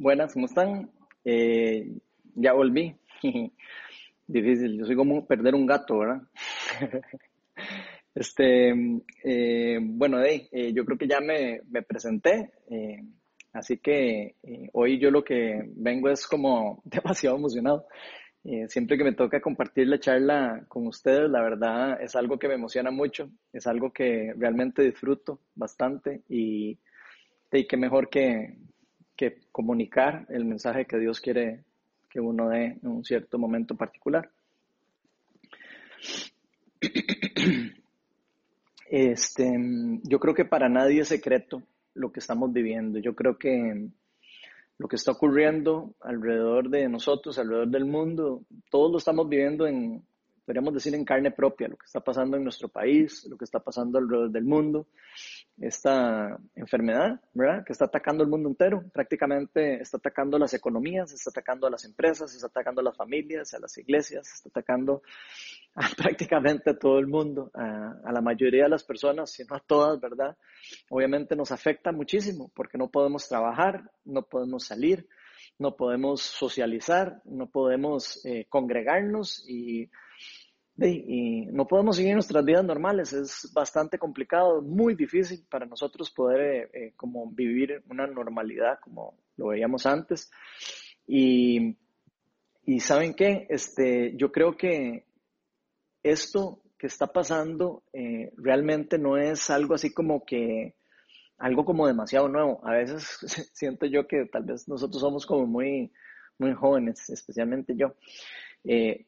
Buenas, ¿cómo están? Eh, ya volví. Difícil, yo soy como perder un gato, ¿verdad? este, eh, bueno, eh, yo creo que ya me, me presenté, eh, así que eh, hoy yo lo que vengo es como demasiado emocionado. Eh, siempre que me toca compartir la charla con ustedes, la verdad es algo que me emociona mucho, es algo que realmente disfruto bastante y, y qué mejor que, que comunicar el mensaje que Dios quiere que uno dé en un cierto momento particular. Este, yo creo que para nadie es secreto lo que estamos viviendo. Yo creo que lo que está ocurriendo alrededor de nosotros, alrededor del mundo, todos lo estamos viviendo en, podríamos decir, en carne propia, lo que está pasando en nuestro país, lo que está pasando alrededor del mundo, esta enfermedad, ¿verdad? Que está atacando el mundo entero, prácticamente está atacando las economías, está atacando a las empresas, está atacando a las familias, a las iglesias, está atacando a prácticamente a todo el mundo, a, la mayoría de las personas, si no a todas, ¿verdad? Obviamente nos afecta muchísimo porque no podemos trabajar, no podemos salir, no podemos socializar, no podemos eh, congregarnos y y no podemos seguir nuestras vidas normales. Es bastante complicado, muy difícil para nosotros poder eh, eh, como vivir una normalidad como lo veíamos antes. Y, y saben qué, este, yo creo que esto que está pasando eh, realmente no es algo así como que algo como demasiado nuevo. A veces siento yo que tal vez nosotros somos como muy, muy jóvenes, especialmente yo,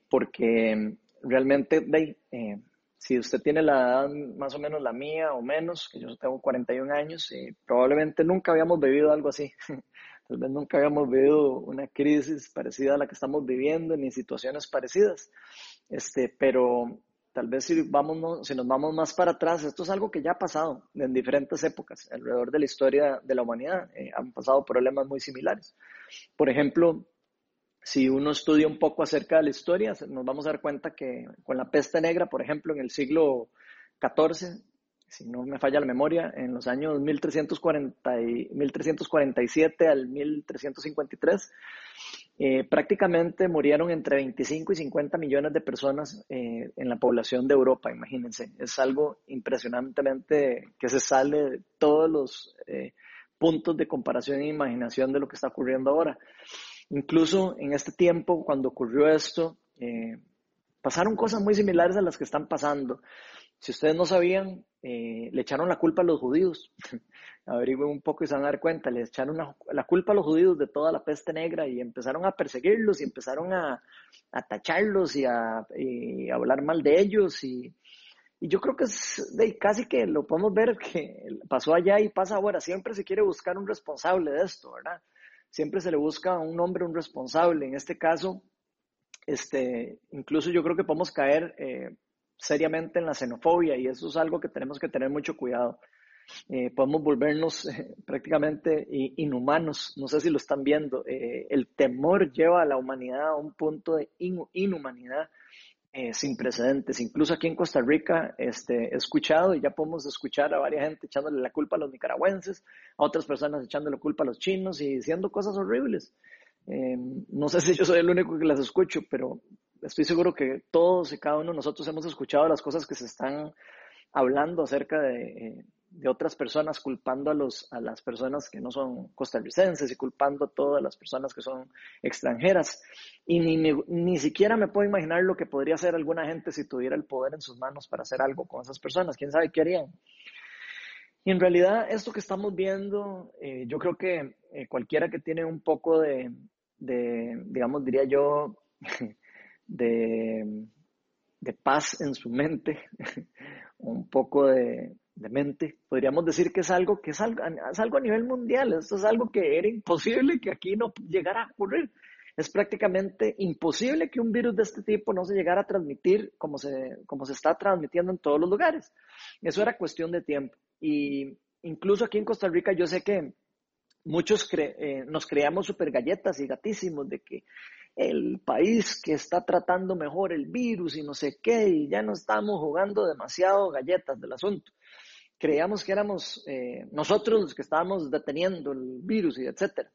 porque realmente, eh, si usted tiene la edad más o menos la mía o menos, que yo tengo 41 años, eh, probablemente nunca habíamos vivido algo así. Tal vez nunca habíamos vivido una crisis parecida a la que estamos viviendo, ni situaciones parecidas. Este, pero tal vez si, vamos, si nos vamos más para atrás, esto es algo que ya ha pasado en diferentes épocas alrededor de la historia de la humanidad. Eh, han pasado problemas muy similares. Por ejemplo, si uno estudia un poco acerca de la historia, nos vamos a dar cuenta que con la peste negra, por ejemplo, en el siglo XIV, si no me falla la memoria, en los años 1340 y 1347 al 1353, eh, prácticamente murieron entre 25 y 50 millones de personas eh, en la población de Europa, imagínense. Es algo impresionantemente que se sale de todos los eh, puntos de comparación e imaginación de lo que está ocurriendo ahora. Incluso en este tiempo, cuando ocurrió esto, eh, pasaron cosas muy similares a las que están pasando. Si ustedes no sabían, eh, le echaron la culpa a los judíos. Averigüen un poco y se van a dar cuenta. Le echaron la culpa a los judíos de toda la peste negra y empezaron a perseguirlos y empezaron a, a tacharlos y a, hablar mal de ellos. Y, y yo creo que es de, casi que lo podemos ver que pasó allá y pasa ahora. Siempre se quiere buscar un responsable de esto, ¿verdad? Siempre se le busca a un hombre, un responsable. En este caso, este, incluso yo creo que podemos caer eh, seriamente en la xenofobia y eso es algo que tenemos que tener mucho cuidado. Eh, podemos volvernos eh, prácticamente inhumanos, no sé si lo están viendo. Eh, el temor lleva a la humanidad a un punto de inhumanidad eh, sin precedentes. Incluso aquí en Costa Rica este, he escuchado y ya podemos escuchar a varias gente echándole la culpa a los nicaragüenses, a otras personas echándole la culpa a los chinos y diciendo cosas horribles. Eh, no sé si yo soy el único que las escucho, pero estoy seguro que todos y cada uno de nosotros hemos escuchado las cosas que se están hablando acerca de, eh, de otras personas culpando a, los, a las personas que no son costarricenses y culpando a todas las personas que son extranjeras. Y ni, ni, siquiera me puedo imaginar lo que podría hacer alguna gente si tuviera el poder en sus manos para hacer algo con esas personas. ¿Quién sabe qué harían? Y en realidad esto que estamos viendo, eh, yo creo que eh, cualquiera que tiene un poco de, de digamos, diría yo, de, de paz en su mente, un poco de, de mente, podríamos decir que es algo que es algo, es algo a nivel mundial, esto es algo que era imposible que aquí no llegara a ocurrir. Es prácticamente imposible que un virus de este tipo no se llegara a transmitir como se, como se está transmitiendo en todos los lugares. Eso era cuestión de tiempo. Y incluso aquí en Costa Rica yo sé que muchos eh, nos creamos super galletas y gatísimos de que el país que está tratando mejor el virus y no sé qué, y ya no estamos jugando demasiado galletas del asunto creíamos que éramos eh, nosotros los que estábamos deteniendo el virus y etcétera.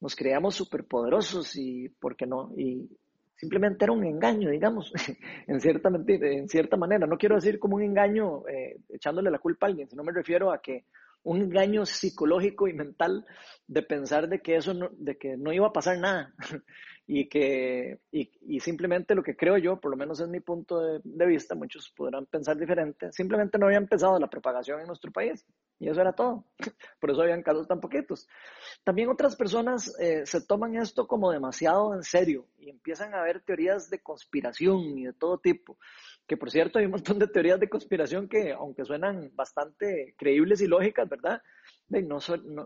nos creíamos superpoderosos y, ¿por qué no? Y simplemente era un engaño, digamos, en cierta, en cierta manera. No quiero decir como un engaño eh, echándole la culpa a alguien, sino me refiero a que un engaño psicológico y mental de pensar de que eso no, de que no iba a pasar nada y que y, y simplemente lo que creo yo, por lo menos es mi punto de, vista, muchos podrán pensar diferente, simplemente no había empezado la propagación en nuestro país y eso era todo. Por eso habían casos tan poquitos. También otras personas eh, se toman esto como demasiado en serio y empiezan a ver teorías de conspiración y de todo tipo que por cierto hay un montón de teorías de conspiración que, aunque suenan bastante creíbles y lógicas, ¿verdad? No,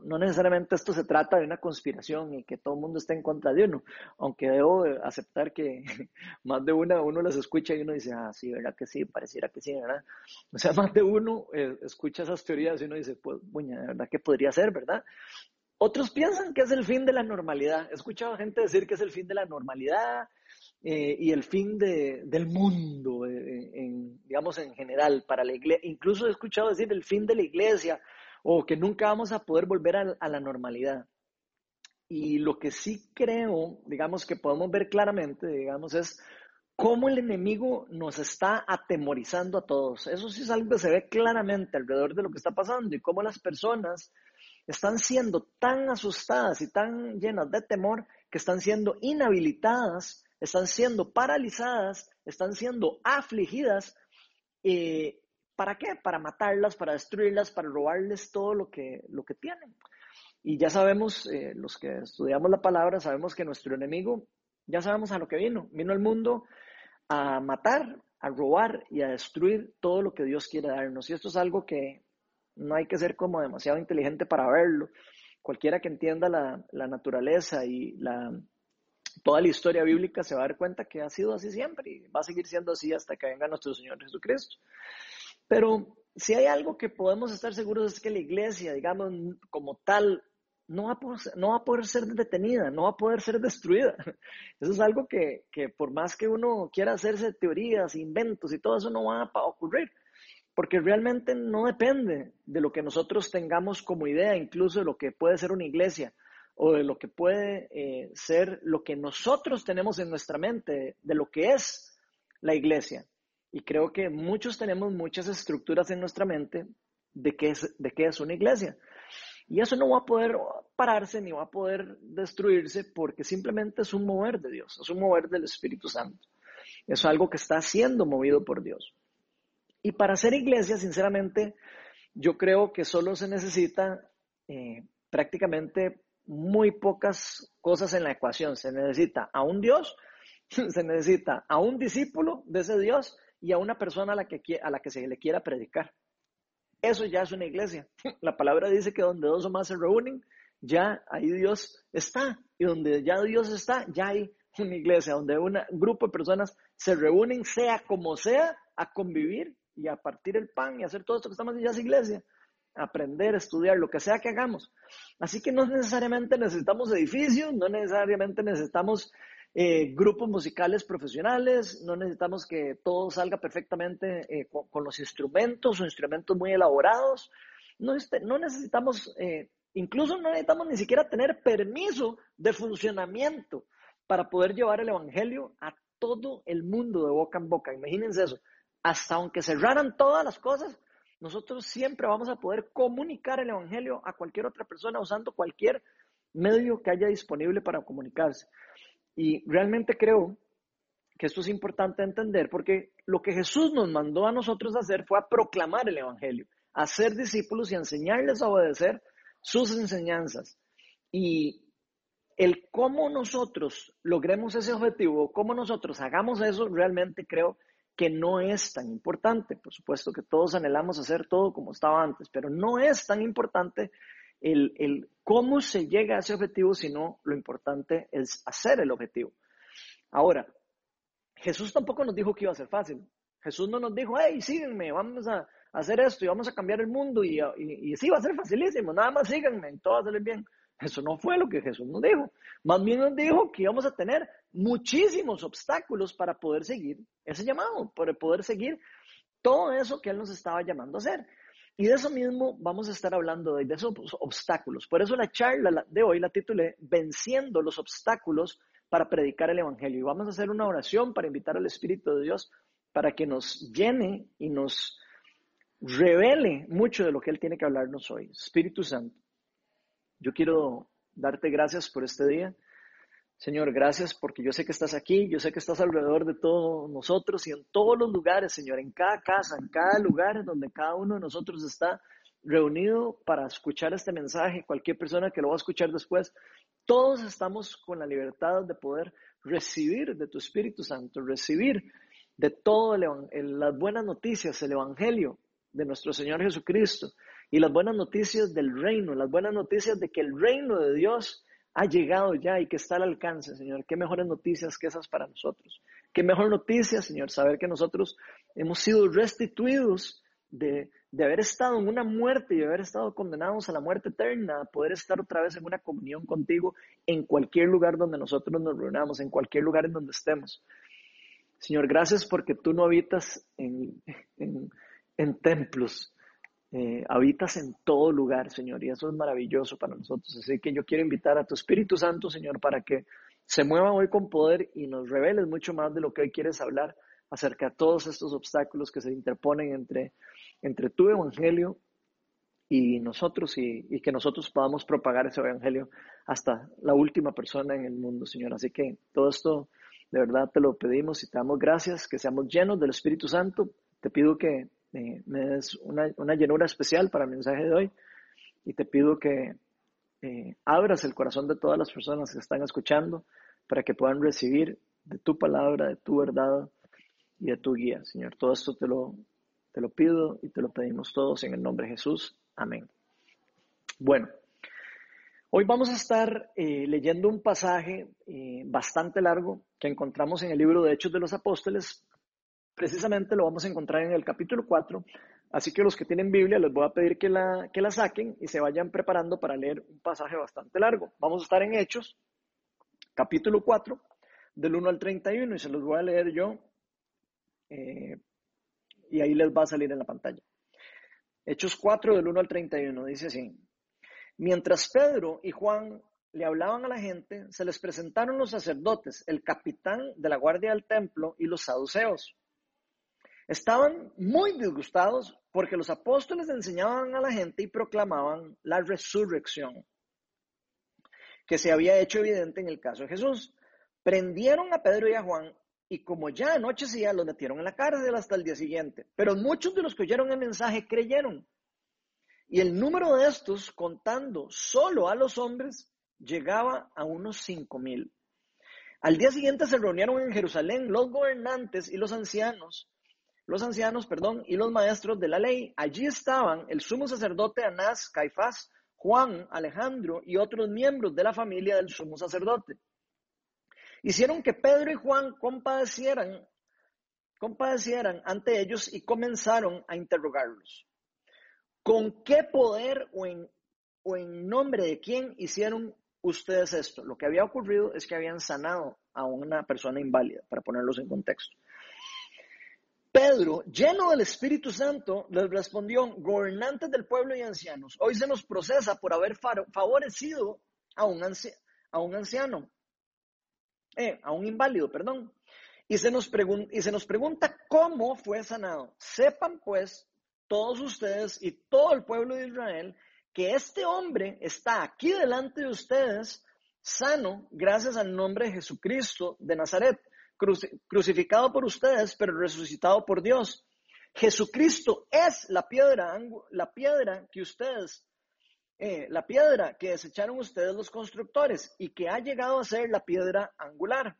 no, necesariamente esto se trata de una conspiración y que todo el mundo esté en contra de uno, aunque debo aceptar que más de una uno las escucha y uno dice, ah, sí, ¿verdad que sí? Pareciera que sí, ¿verdad? O sea, más de uno eh, escucha esas teorías y uno dice, pues, buña, ¿verdad que podría ser, verdad? Otros piensan que es el fin de la normalidad. He escuchado gente decir que es el fin de la normalidad, eh, y el fin de, del mundo, eh, digamos en general, para la iglesia. Incluso he escuchado decir el fin de la iglesia o que nunca vamos a poder volver a, la normalidad. Y lo que sí creo, digamos que podemos ver claramente, digamos, es cómo el enemigo nos está atemorizando a todos. Eso sí es algo que se ve claramente alrededor de lo que está pasando y cómo las personas están siendo tan asustadas y tan llenas de temor que están siendo inhabilitadas están siendo paralizadas, están siendo afligidas. Eh, ¿Para qué? Para matarlas, para destruirlas, para robarles todo lo que, lo que tienen. Y ya sabemos, eh, los que estudiamos la palabra, sabemos que nuestro enemigo, ya sabemos a lo que vino. Vino al mundo a matar, a robar y a destruir todo lo que Dios quiere darnos. Y esto es algo que no hay que ser como demasiado inteligente para verlo. Cualquiera que entienda la, la naturaleza y toda la historia bíblica se va a dar cuenta que ha sido así siempre y va a seguir siendo así hasta que venga nuestro Señor Jesucristo. Pero si hay algo que podemos estar seguros es que la iglesia, digamos, como tal, no va, a poder, no va a poder ser detenida, no va a poder ser destruida. Eso es algo que, que por más que uno quiera hacerse teorías, inventos y todo eso no va a ocurrir, porque realmente no depende de lo que nosotros tengamos como idea, incluso de lo que puede ser una iglesia o de lo que puede eh, ser lo que nosotros tenemos en nuestra mente, de lo que es la iglesia. Y creo que muchos tenemos muchas estructuras en nuestra mente de qué es, de qué es una iglesia. Y eso no va a poder pararse ni va a poder destruirse porque simplemente es un mover de Dios, es un mover del Espíritu Santo. Es algo que está siendo movido por Dios. Y para ser iglesia, sinceramente, yo creo que solo se necesita eh, prácticamente muy pocas cosas en la ecuación. Se necesita a un Dios, se necesita a un discípulo de ese Dios y a una persona a la que, a la que se le quiera predicar. Eso ya es una iglesia. La palabra dice que donde dos o más se reúnen, ya ahí Dios está. Y donde ya Dios está, ya hay una iglesia, donde un grupo de personas se reúnen, sea como sea, a convivir y a partir el pan y hacer todo esto que estamos diciendo, ya es iglesia aprender, estudiar, lo que sea que hagamos. Así que no necesariamente necesitamos edificios, no necesariamente necesitamos eh, grupos musicales profesionales, no necesitamos que todo salga perfectamente eh, con, los instrumentos o instrumentos muy elaborados. No, no necesitamos, eh, incluso no necesitamos ni siquiera tener permiso de funcionamiento para poder llevar el Evangelio a todo el mundo de boca en boca. Imagínense eso. Hasta aunque cerraran todas las cosas, nosotros siempre vamos a poder comunicar el Evangelio a cualquier otra persona usando cualquier medio que haya disponible para comunicarse. Y realmente creo que esto es importante entender porque lo que Jesús nos mandó a nosotros hacer fue a proclamar el Evangelio, a ser discípulos y enseñarles a obedecer sus enseñanzas. Y el cómo nosotros logremos ese objetivo, cómo nosotros hagamos eso, realmente creo que no es tan importante. Por supuesto que todos anhelamos hacer todo como estaba antes, pero no es tan importante el, cómo se llega a ese objetivo, sino lo importante es hacer el objetivo. Ahora, Jesús tampoco nos dijo que iba a ser fácil. Jesús no nos dijo, hey, síguenme, vamos a, hacer esto y vamos a cambiar el mundo y, y, sí, va a ser facilísimo, nada más síganme y todo va a salir bien. Eso no fue lo que Jesús nos dijo. Más bien nos dijo que íbamos a tener muchísimos obstáculos para poder seguir ese llamado, para poder seguir todo eso que Él nos estaba llamando a hacer. Y de eso mismo vamos a estar hablando, de esos obstáculos. Por eso la charla de hoy la titulé Venciendo los obstáculos para predicar el Evangelio. Y vamos a hacer una oración para invitar al Espíritu de Dios para que nos llene y nos revele mucho de lo que Él tiene que hablarnos hoy. Espíritu Santo, yo quiero darte gracias por este día. Señor, gracias porque yo sé que estás aquí, yo sé que estás alrededor de todos nosotros y en todos los lugares, Señor, en cada casa, en cada lugar donde cada uno de nosotros está reunido para escuchar este mensaje, cualquier persona que lo va a escuchar después, todos estamos con la libertad de poder recibir de tu Espíritu Santo, recibir de todas las buenas noticias, el Evangelio de nuestro Señor Jesucristo y las buenas noticias del reino, las buenas noticias de que el reino de Dios ha llegado ya y que está al alcance, Señor. Qué mejores noticias que esas para nosotros. Qué mejor noticia, Señor, saber que nosotros hemos sido restituidos de, de haber estado en una muerte y haber estado condenados a la muerte eterna, a poder estar otra vez en una comunión contigo en cualquier lugar donde nosotros nos reunamos, en cualquier lugar en donde estemos. Señor, gracias porque tú no habitas en, en, templos, eh, habitas en todo lugar, Señor, y eso es maravilloso para nosotros. Así que yo quiero invitar a tu Espíritu Santo, Señor, para que se mueva hoy con poder y nos reveles mucho más de lo que hoy quieres hablar acerca de todos estos obstáculos que se interponen entre entre tu evangelio y nosotros y, que nosotros podamos propagar ese evangelio hasta la última persona en el mundo, Señor. Así que todo esto de verdad te lo pedimos y te damos gracias, que seamos llenos del Espíritu Santo. Te pido que eh, me des una, una, llenura especial para el mensaje de hoy y te pido que eh, abras el corazón de todas las personas que están escuchando para que puedan recibir de tu palabra, de tu verdad y de tu guía, Señor. Todo esto te lo, te lo pido y te lo pedimos todos en el nombre de Jesús. Amén. Bueno, hoy vamos a estar eh, leyendo un pasaje eh, bastante largo que encontramos en el libro de Hechos de los Apóstoles. Precisamente lo vamos a encontrar en el capítulo 4. Así que los que tienen Biblia les voy a pedir que la, que la saquen y se vayan preparando para leer un pasaje bastante largo. Vamos a estar en Hechos, capítulo 4, del 1 al 31, y se los voy a leer yo eh, y ahí les va a salir en la pantalla. Hechos 4 del 1 al 31 dice así. Mientras Pedro y Juan le hablaban a la gente, se les presentaron los sacerdotes, el capitán de la guardia del templo y los saduceos. Estaban muy disgustados porque los apóstoles enseñaban a la gente y proclamaban la resurrección, que se había hecho evidente en el caso de Jesús. Prendieron a Pedro y a Juan y como ya anochecía, los metieron en la cárcel hasta el día siguiente. Pero muchos de los que oyeron el mensaje creyeron. Y el número de estos, contando solo a los hombres, llegaba a unos cinco mil. Al día siguiente se reunieron en Jerusalén los gobernantes y los ancianos, los ancianos, perdón, y los maestros de la ley. Allí estaban el sumo sacerdote Anás, Caifás, Juan, Alejandro y otros miembros de la familia del sumo sacerdote hicieron que Pedro y Juan compadecieran, compadecieran ante ellos y comenzaron a interrogarlos. ¿Con qué poder o en, o en nombre de quién hicieron ustedes esto? Lo que había ocurrido es que habían sanado a una persona inválida, para ponerlos en contexto. Pedro, lleno del Espíritu Santo, les respondió, gobernantes del pueblo y ancianos, hoy se nos procesa por haber favorecido a un, a un anciano eh, a un inválido, perdón. Y se, nos y se nos pregunta cómo fue sanado. Sepan pues todos ustedes y todo el pueblo de Israel que este hombre está aquí delante de ustedes sano gracias al nombre de Jesucristo de Nazaret, crucificado por ustedes, pero resucitado por Dios. Jesucristo es la piedra, la piedra que ustedes eh, la piedra que desecharon ustedes los constructores y que ha llegado a ser la piedra angular.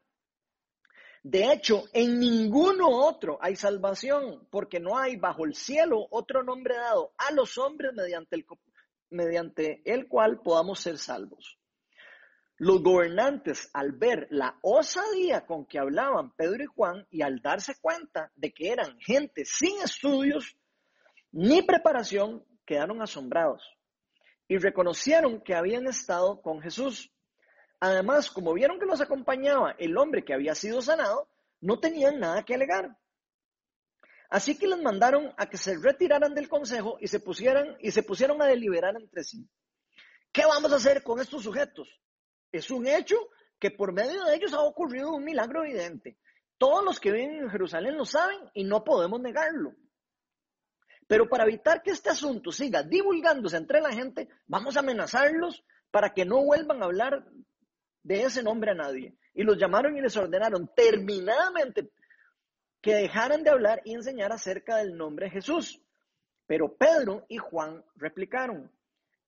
De hecho, en ninguno otro hay salvación, porque no hay bajo el cielo otro nombre dado a los hombres mediante el, mediante el cual podamos ser salvos. Los gobernantes, al ver la osadía con que hablaban Pedro y Juan y al darse cuenta de que eran gente sin estudios ni preparación, quedaron asombrados y reconocieron que habían estado con Jesús. Además, como vieron que los acompañaba el hombre que había sido sanado, no tenían nada que alegar. Así que les mandaron a que se retiraran del consejo y se pusieran y se pusieron a deliberar entre sí. ¿Qué vamos a hacer con estos sujetos? Es un hecho que por medio de ellos ha ocurrido un milagro evidente. Todos los que viven en Jerusalén lo saben y no podemos negarlo. Pero para evitar que este asunto siga divulgándose entre la gente, vamos a amenazarlos para que no vuelvan a hablar de ese nombre a nadie. Y los llamaron y les ordenaron terminadamente que dejaran de hablar y enseñar acerca del nombre de Jesús. Pero Pedro y Juan replicaron,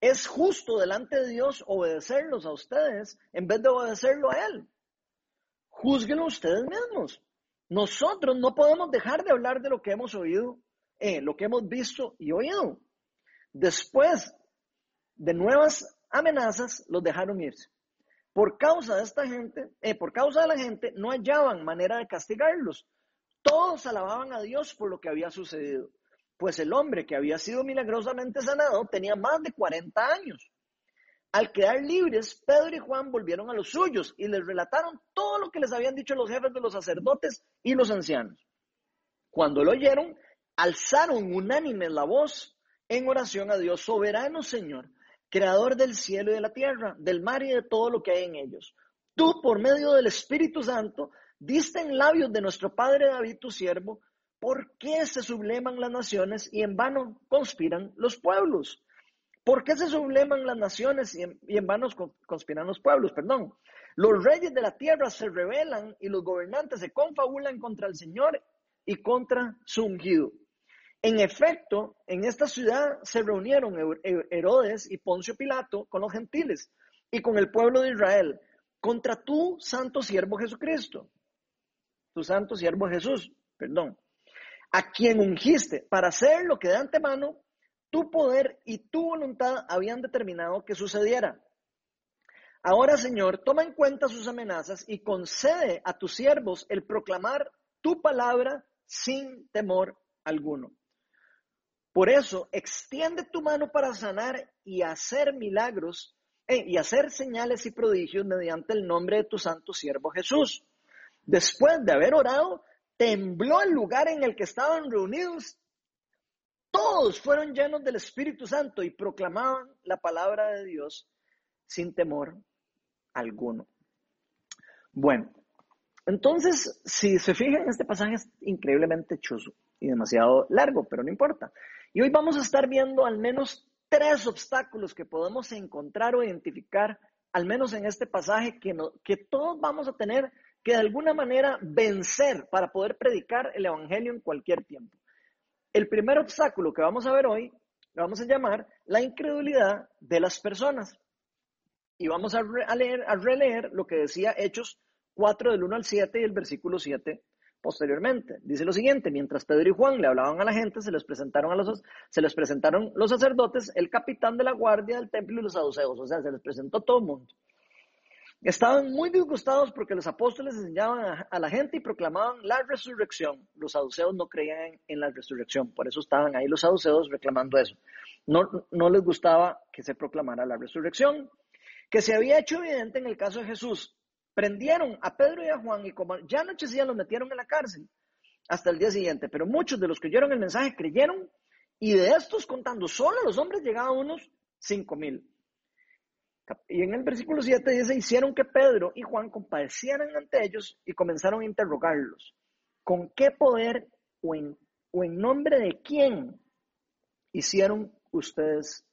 es justo delante de Dios obedecerlos a ustedes en vez de obedecerlo a Él. Júzguenlo ustedes mismos. Nosotros no podemos dejar de hablar de lo que hemos oído, eh, lo que hemos visto y oído. Después de nuevas amenazas, los dejaron irse. Por causa de esta gente, eh, por causa de la gente, no hallaban manera de castigarlos, todos alababan a Dios por lo que había sucedido, pues el hombre que había sido milagrosamente sanado tenía más de 40 años. Al quedar libres, Pedro y Juan volvieron a los suyos y les relataron todo lo que les habían dicho los jefes de los sacerdotes y los ancianos. Cuando lo oyeron, alzaron unánime la voz en oración a Dios, soberano Señor, creador del cielo y de la tierra, del mar y de todo lo que hay en ellos. Tú, por medio del Espíritu Santo, Diste en labios de nuestro padre David, tu siervo, ¿por qué se subleman las naciones y en vano conspiran los pueblos? ¿Por qué se subleman las naciones y en, vano conspiran los pueblos? Perdón. Los reyes de la tierra se rebelan y los gobernantes se confabulan contra el Señor y contra su ungido. En efecto, en esta ciudad se reunieron Herodes y Poncio Pilato con los gentiles y con el pueblo de Israel contra tu santo siervo Jesucristo tu santo siervo Jesús, perdón, a quien ungiste para hacer lo que de antemano tu poder y tu voluntad habían determinado que sucediera. Ahora, Señor, toma en cuenta sus amenazas y concede a tus siervos el proclamar tu palabra sin temor alguno. Por eso, extiende tu mano para sanar y hacer milagros eh, y hacer señales y prodigios mediante el nombre de tu santo siervo Jesús. Después de haber orado, tembló el lugar en el que estaban reunidos. Todos fueron llenos del Espíritu Santo y proclamaban la palabra de Dios sin temor alguno. Bueno, entonces, si se fijan, este pasaje es increíblemente chuzo y demasiado largo, pero no importa. Y hoy vamos a estar viendo al menos tres obstáculos que podemos encontrar o identificar, al menos en este pasaje, que, que todos vamos a tener que de alguna manera vencer para poder predicar el Evangelio en cualquier tiempo. El primer obstáculo que vamos a ver hoy lo vamos a llamar la incredulidad de las personas. Y vamos a, leer, a releer lo que decía Hechos 4 del 1 al 7 y el versículo 7 posteriormente. Dice lo siguiente, mientras Pedro y Juan le hablaban a la gente, se les presentaron, a los, se les presentaron los sacerdotes, el capitán de la guardia del templo y los saduceos, o sea, se les presentó todo el mundo. Estaban muy disgustados porque los apóstoles enseñaban a, la gente y proclamaban la resurrección. Los saduceos no creían en la resurrección, por eso estaban ahí los saduceos reclamando eso. No, no les gustaba que se proclamara la resurrección, que se había hecho evidente en el caso de Jesús. Prendieron a Pedro y a Juan y como ya anochecía los metieron en la cárcel hasta el día siguiente. Pero muchos de los que oyeron el mensaje creyeron y de estos contando solo los hombres llegaban unos cinco mil. Y en el versículo 7 dice, hicieron que Pedro y Juan compadecieran ante ellos y comenzaron a interrogarlos. ¿Con qué poder o en, o en nombre de quién hicieron ustedes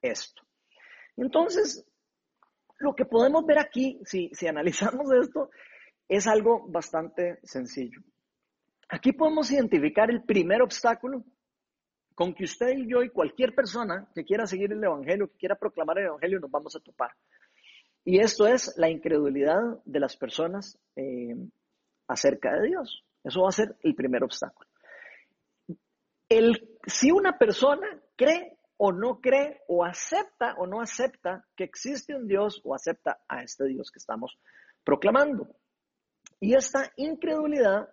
esto? Entonces, lo que podemos ver aquí, si, si analizamos esto, es algo bastante sencillo. Aquí podemos identificar el primer obstáculo con que usted y yo y cualquier persona que quiera seguir el Evangelio, que quiera proclamar el Evangelio, nos vamos a topar. Y esto es la incredulidad de las personas eh, acerca de Dios. Eso va a ser el primer obstáculo. El, si una persona cree o no cree, o acepta o no acepta que existe un Dios, o acepta a este Dios que estamos proclamando. Y esta incredulidad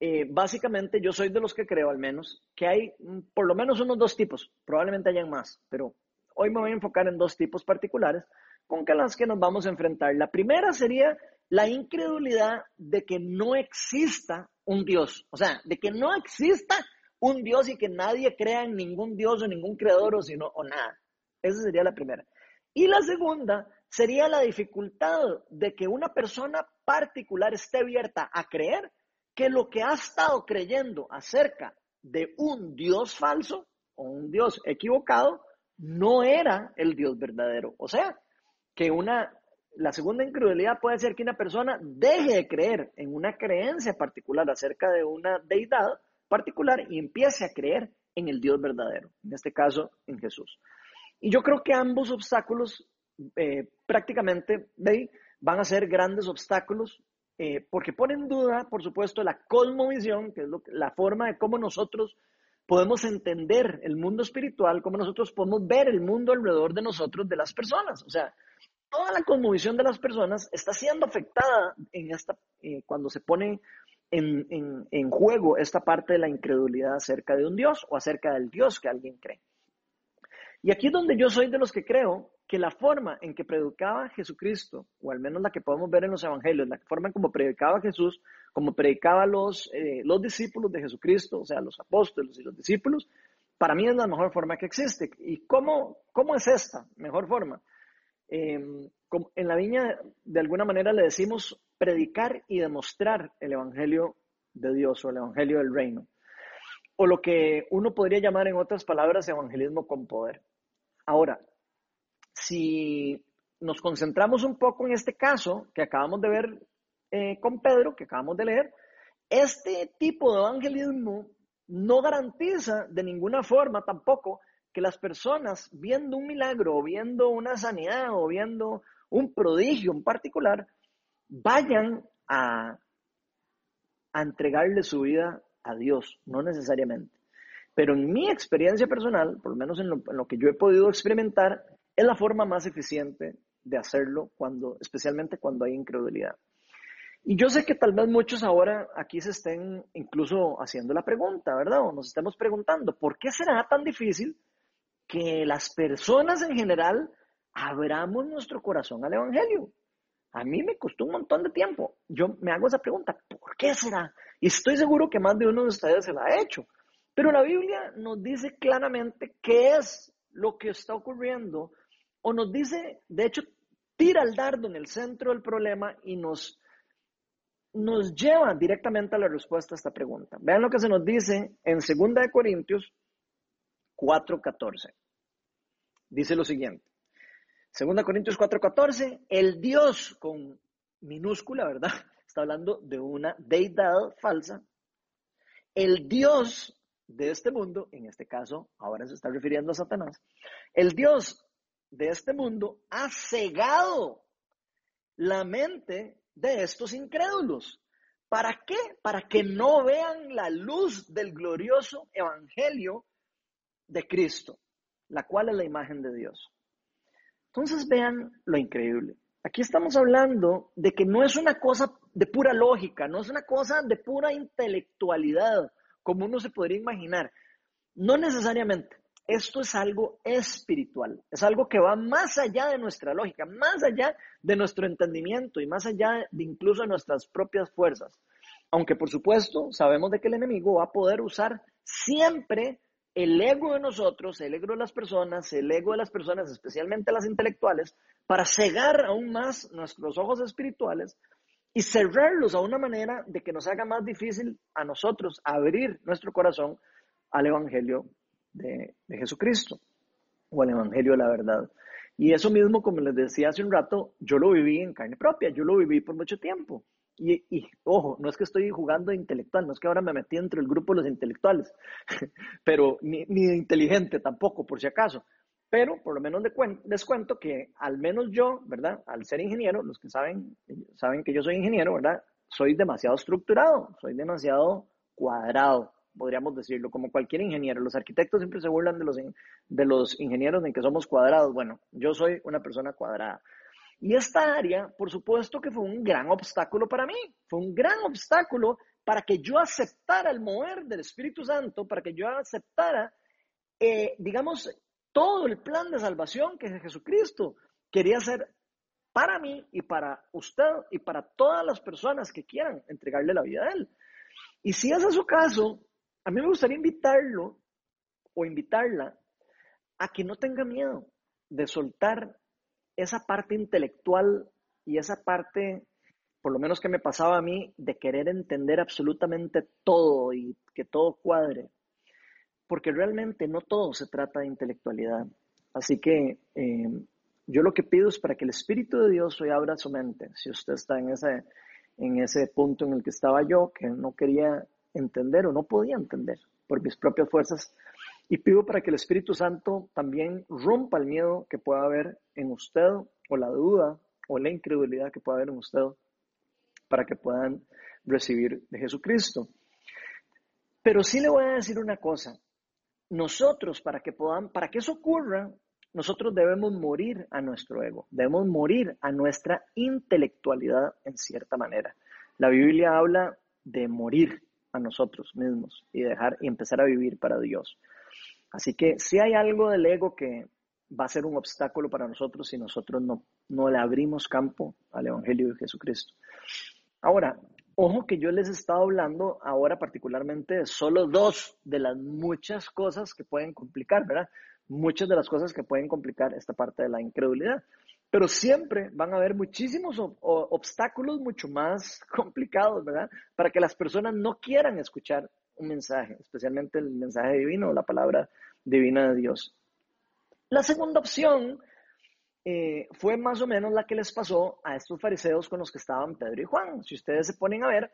eh, básicamente yo soy de los que creo al menos que hay mm, por lo menos unos dos tipos, probablemente hayan más, pero hoy me voy a enfocar en dos tipos particulares con las que nos vamos a enfrentar. La primera sería la incredulidad de que no exista un Dios, o sea, de que no exista un Dios y que nadie crea en ningún Dios o ningún creador o, sino, o nada. Esa sería la primera. Y la segunda sería la dificultad de que una persona particular esté abierta a creer que lo que ha estado creyendo acerca de un Dios falso o un Dios equivocado no era el Dios verdadero. O sea, que una, la segunda incredulidad puede ser que una persona deje de creer en una creencia particular acerca de una deidad particular y empiece a creer en el Dios verdadero, en este caso en Jesús. Y yo creo que ambos obstáculos eh, prácticamente van a ser grandes obstáculos eh, porque ponen en duda, por supuesto, la cosmovisión, que es la forma de cómo nosotros podemos entender el mundo espiritual, cómo nosotros podemos ver el mundo alrededor de nosotros, de las personas. O sea, toda la cosmovisión de las personas está siendo afectada en esta, eh, cuando se pone en, en juego esta parte de la incredulidad acerca de un Dios o acerca del Dios que alguien cree. Y aquí es donde yo soy de los que creo que la forma en que predicaba Jesucristo, o al menos la que podemos ver en los evangelios, la forma en como predicaba Jesús, como predicaba los, eh, los discípulos de Jesucristo, o sea, los apóstoles y los discípulos, para mí es la mejor forma que existe. ¿Y cómo, cómo es esta mejor forma? Em, en la viña, de alguna manera, le decimos predicar y demostrar el evangelio de Dios o el evangelio del reino. O lo que uno podría llamar, en otras palabras, evangelismo con poder. Ahora, si nos concentramos un poco en este caso que acabamos de ver eh, con Pedro, que acabamos de leer, este tipo de evangelismo no garantiza de ninguna forma tampoco que las personas viendo un milagro o viendo una sanidad o viendo un prodigio en particular vayan a, a entregarle su vida a Dios, no necesariamente. Pero en mi experiencia personal, por lo menos en lo que yo he podido experimentar, es la forma más eficiente de hacerlo, cuando, especialmente cuando hay incredulidad. Y yo sé que tal vez muchos ahora aquí se estén incluso haciendo la pregunta, ¿verdad? O nos estemos preguntando, ¿por qué será tan difícil que las personas en general abramos nuestro corazón al Evangelio? A mí me costó un montón de tiempo. Yo me hago esa pregunta, ¿por qué será? Y estoy seguro que más de uno de ustedes se la ha hecho. Pero la Biblia nos dice claramente qué es lo que está ocurriendo o nos dice, de hecho, tira el dardo en el centro del problema y nos, nos lleva directamente a la respuesta a esta pregunta. Vean lo que se nos dice en 2 Corintios 4:14. Dice lo siguiente. 2 Corintios 4:14, el Dios con minúscula, ¿verdad? Está hablando de una deidad falsa. El Dios de este mundo, en este caso, ahora se está refiriendo a Satanás, el Dios de este mundo ha cegado la mente de estos incrédulos. ¿Para qué? Para que no vean la luz del glorioso evangelio de Cristo, la cual es la imagen de Dios. Entonces vean lo increíble. Aquí estamos hablando de que no es una cosa de pura lógica, no es una cosa de pura intelectualidad, como uno se podría imaginar. No necesariamente. Esto es algo espiritual, es algo que va más allá de nuestra lógica, más allá de nuestro entendimiento y más allá de incluso nuestras propias fuerzas. Aunque por supuesto sabemos de que el enemigo va a poder usar siempre el ego de nosotros, el ego de las personas, el ego de las personas, especialmente las intelectuales, para cegar aún más nuestros ojos espirituales y cerrarlos a una manera de que nos haga más difícil a nosotros abrir nuestro corazón al Evangelio de, Jesucristo o el Evangelio de la verdad. Y eso mismo, como les decía hace un rato, yo lo viví en carne propia, yo lo viví por mucho tiempo. Y, y, ojo, no es que estoy jugando de intelectual, no es que ahora me metí entre el grupo de los intelectuales, pero ni, de inteligente tampoco, por si acaso. Pero por lo menos les cuento que al menos yo, ¿verdad? Al ser ingeniero, los que saben, saben que yo soy ingeniero, ¿verdad? Soy demasiado estructurado, soy demasiado cuadrado podríamos decirlo, como cualquier ingeniero. Los arquitectos siempre se burlan de los, de los ingenieros en que somos cuadrados. Bueno, yo soy una persona cuadrada. Y esta área, por supuesto que fue un gran obstáculo para mí, fue un gran obstáculo para que yo aceptara el mover del Espíritu Santo, para que yo aceptara, eh, digamos, todo el plan de salvación que Jesucristo quería hacer para mí y para usted y para todas las personas que quieran entregarle la vida a Él. Y si ese es su caso, a mí me gustaría invitarlo o invitarla a que no tenga miedo de soltar esa parte intelectual y esa parte, por lo menos que me pasaba a mí, de querer entender absolutamente todo y que todo cuadre. Porque realmente no todo se trata de intelectualidad. Así que eh, yo lo que pido es para que el Espíritu de Dios hoy abra su mente. Si usted está en ese, en ese punto en el que estaba yo, que no quería entender o no podía entender por mis propias fuerzas, y pido para que el Espíritu Santo también rompa el miedo que pueda haber en usted o la duda o la incredulidad que pueda haber en usted para que puedan recibir de Jesucristo. Pero sí le voy a decir una cosa. Nosotros, para que puedan, para que eso ocurra, nosotros debemos morir a nuestro ego, debemos morir a nuestra intelectualidad en cierta manera. La Biblia habla de morir a nosotros mismos y dejar y empezar a vivir para Dios. Así que si hay algo del ego que va a ser un obstáculo para nosotros si nosotros no, no le abrimos campo al Evangelio de Jesucristo. Ahora, ojo que yo les he hablando ahora particularmente de solo dos de las muchas cosas que pueden complicar, ¿verdad? muchas de las cosas que pueden complicar esta parte de la incredulidad. Pero siempre van a haber muchísimos obstáculos mucho más complicados, ¿verdad? Para que las personas no quieran escuchar un mensaje, especialmente el mensaje divino o la palabra divina de Dios. La segunda opción eh, fue más o menos la que les pasó a estos fariseos con los que estaban Pedro y Juan. Si ustedes se ponen a ver,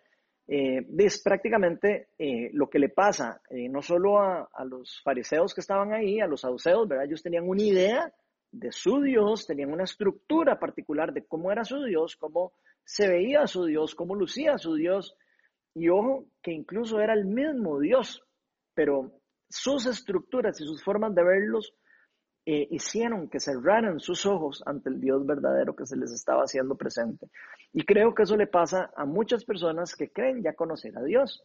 eh, es prácticamente eh, lo que le pasa eh, no solo a, los fariseos que estaban ahí, a los saduceos, ¿verdad? Ellos tenían una idea de su Dios, tenían una estructura particular de cómo era su Dios, cómo se veía su Dios, cómo lucía su Dios, y ojo, que incluso era el mismo Dios, pero sus estructuras y sus formas de verlos eh, hicieron que cerraran sus ojos ante el Dios verdadero que se les estaba haciendo presente. Y creo que eso le pasa a muchas personas que creen ya conocer a Dios.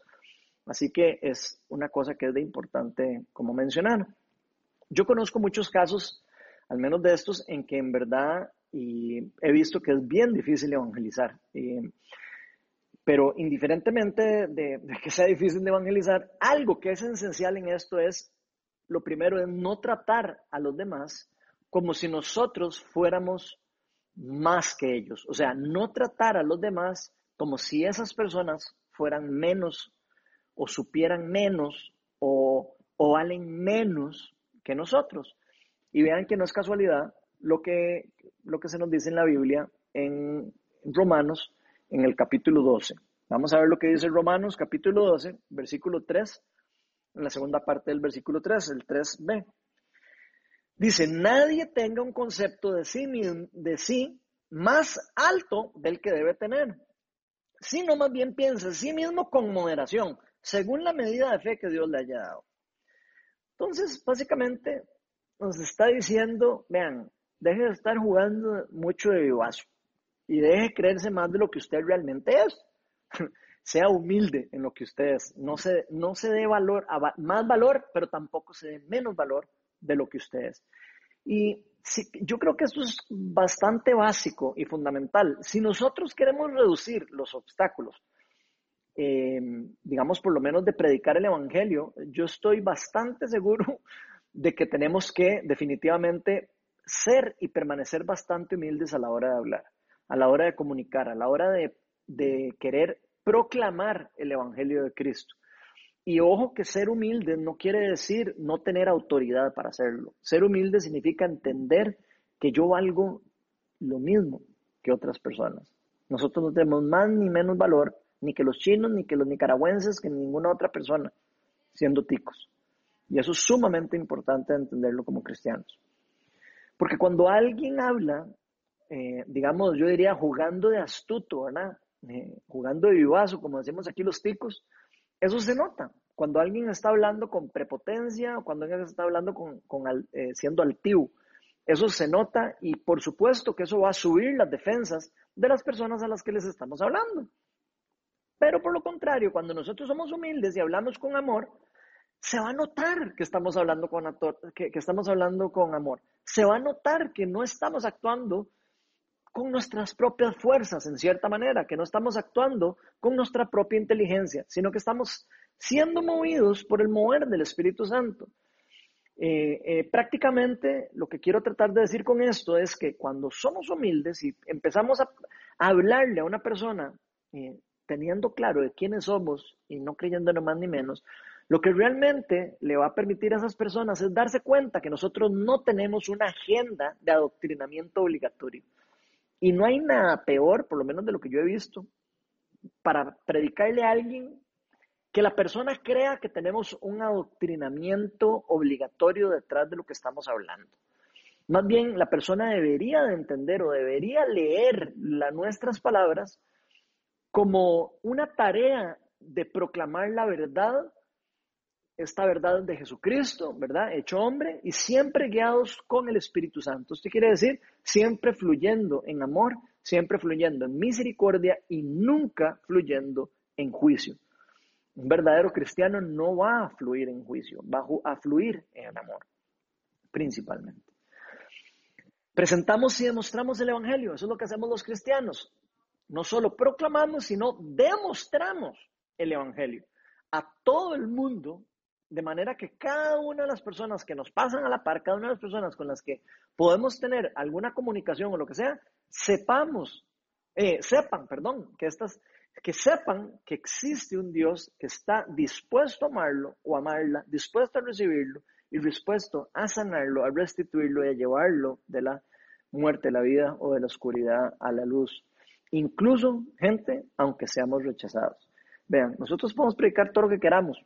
Así que es una cosa que es de importante como mencionar. Yo conozco muchos casos, al menos de estos, en que en verdad he visto que es bien difícil evangelizar. pero indiferentemente de, que sea difícil de evangelizar, algo que es esencial en esto es lo primero es no tratar a los demás como si nosotros fuéramos más que ellos. O sea, no tratar a los demás como si esas personas fueran menos o supieran menos o, valen menos que nosotros. Y vean que no es casualidad lo que, lo que se nos dice en la Biblia en Romanos en el capítulo 12. Vamos a ver lo que dice Romanos capítulo 12, versículo 3 en la segunda parte del versículo 3, el 3b. Dice, nadie tenga un concepto de sí, de sí más alto del que debe tener, sino más bien piensa en sí mismo con moderación, según la medida de fe que Dios le haya dado. Entonces, básicamente, nos está diciendo, vean, deje de estar jugando mucho de vivazo y deje de creerse más de lo que usted realmente es. sea humilde en lo que usted es. No se, no se dé valor, más valor, pero tampoco se dé menos valor de lo que usted es. Y yo creo que esto es bastante básico y fundamental. Si nosotros queremos reducir los obstáculos, eh, digamos por lo menos de predicar el Evangelio, yo estoy bastante seguro de que tenemos que definitivamente ser y permanecer bastante humildes a la hora de hablar, a la hora de comunicar, a la hora de, querer proclamar el Evangelio de Cristo. Y ojo que ser humilde no quiere decir no tener autoridad para hacerlo. Ser humilde significa entender que yo valgo lo mismo que otras personas. Nosotros no tenemos más ni menos valor, ni que los chinos, ni que los nicaragüenses, que ninguna otra persona, siendo ticos. Y eso es sumamente importante entenderlo como cristianos. Porque cuando alguien habla, eh, digamos, yo diría jugando de astuto, ¿verdad? Eh, jugando de vivazo, como decimos aquí los ticos, eso se nota. Cuando alguien está hablando con prepotencia, o cuando alguien está hablando con, eh, siendo altivo, eso se nota y por supuesto que eso va a subir las defensas de las personas a las que les estamos hablando. Pero por lo contrario, cuando nosotros somos humildes y hablamos con amor, se va a notar que estamos hablando con, que estamos hablando con amor. Se va a notar que no estamos actuando con nuestras propias fuerzas, en cierta manera, que no estamos actuando con nuestra propia inteligencia, sino que estamos siendo movidos por el mover del Espíritu Santo. Eh, eh, prácticamente lo que quiero tratar de decir con esto es que cuando somos humildes y empezamos a, hablarle a una persona eh, teniendo claro de quiénes somos y no creyendo no más ni menos, lo que realmente le va a permitir a esas personas es darse cuenta que nosotros no tenemos una agenda de adoctrinamiento obligatorio. Y no hay nada peor, por lo menos de lo que yo he visto, para predicarle a alguien que la persona crea que tenemos un adoctrinamiento obligatorio detrás de lo que estamos hablando. Más bien, la persona debería de entender o debería leer las nuestras palabras como una tarea de proclamar la verdad, esta verdad de Jesucristo, ¿verdad? Hecho hombre y siempre guiados con el Espíritu Santo. Esto quiere decir siempre fluyendo en amor, siempre fluyendo en misericordia y nunca fluyendo en juicio. Un verdadero cristiano no va a fluir en juicio, va a fluir en amor, principalmente. Presentamos y demostramos el Evangelio, eso es lo que hacemos los cristianos. No solo proclamamos, sino demostramos el Evangelio a todo el mundo, de manera que cada una de las personas que nos pasan a la par, cada una de las personas con las que podemos tener alguna comunicación o lo que sea, sepamos, eh, sepan, perdón, que estas que sepan que existe un Dios que está dispuesto a amarlo o amarla, dispuesto a recibirlo y dispuesto a sanarlo, a restituirlo y a llevarlo de la muerte a la vida o de la oscuridad a la luz. Incluso, gente, aunque seamos rechazados. Vean, nosotros podemos predicar todo lo que queramos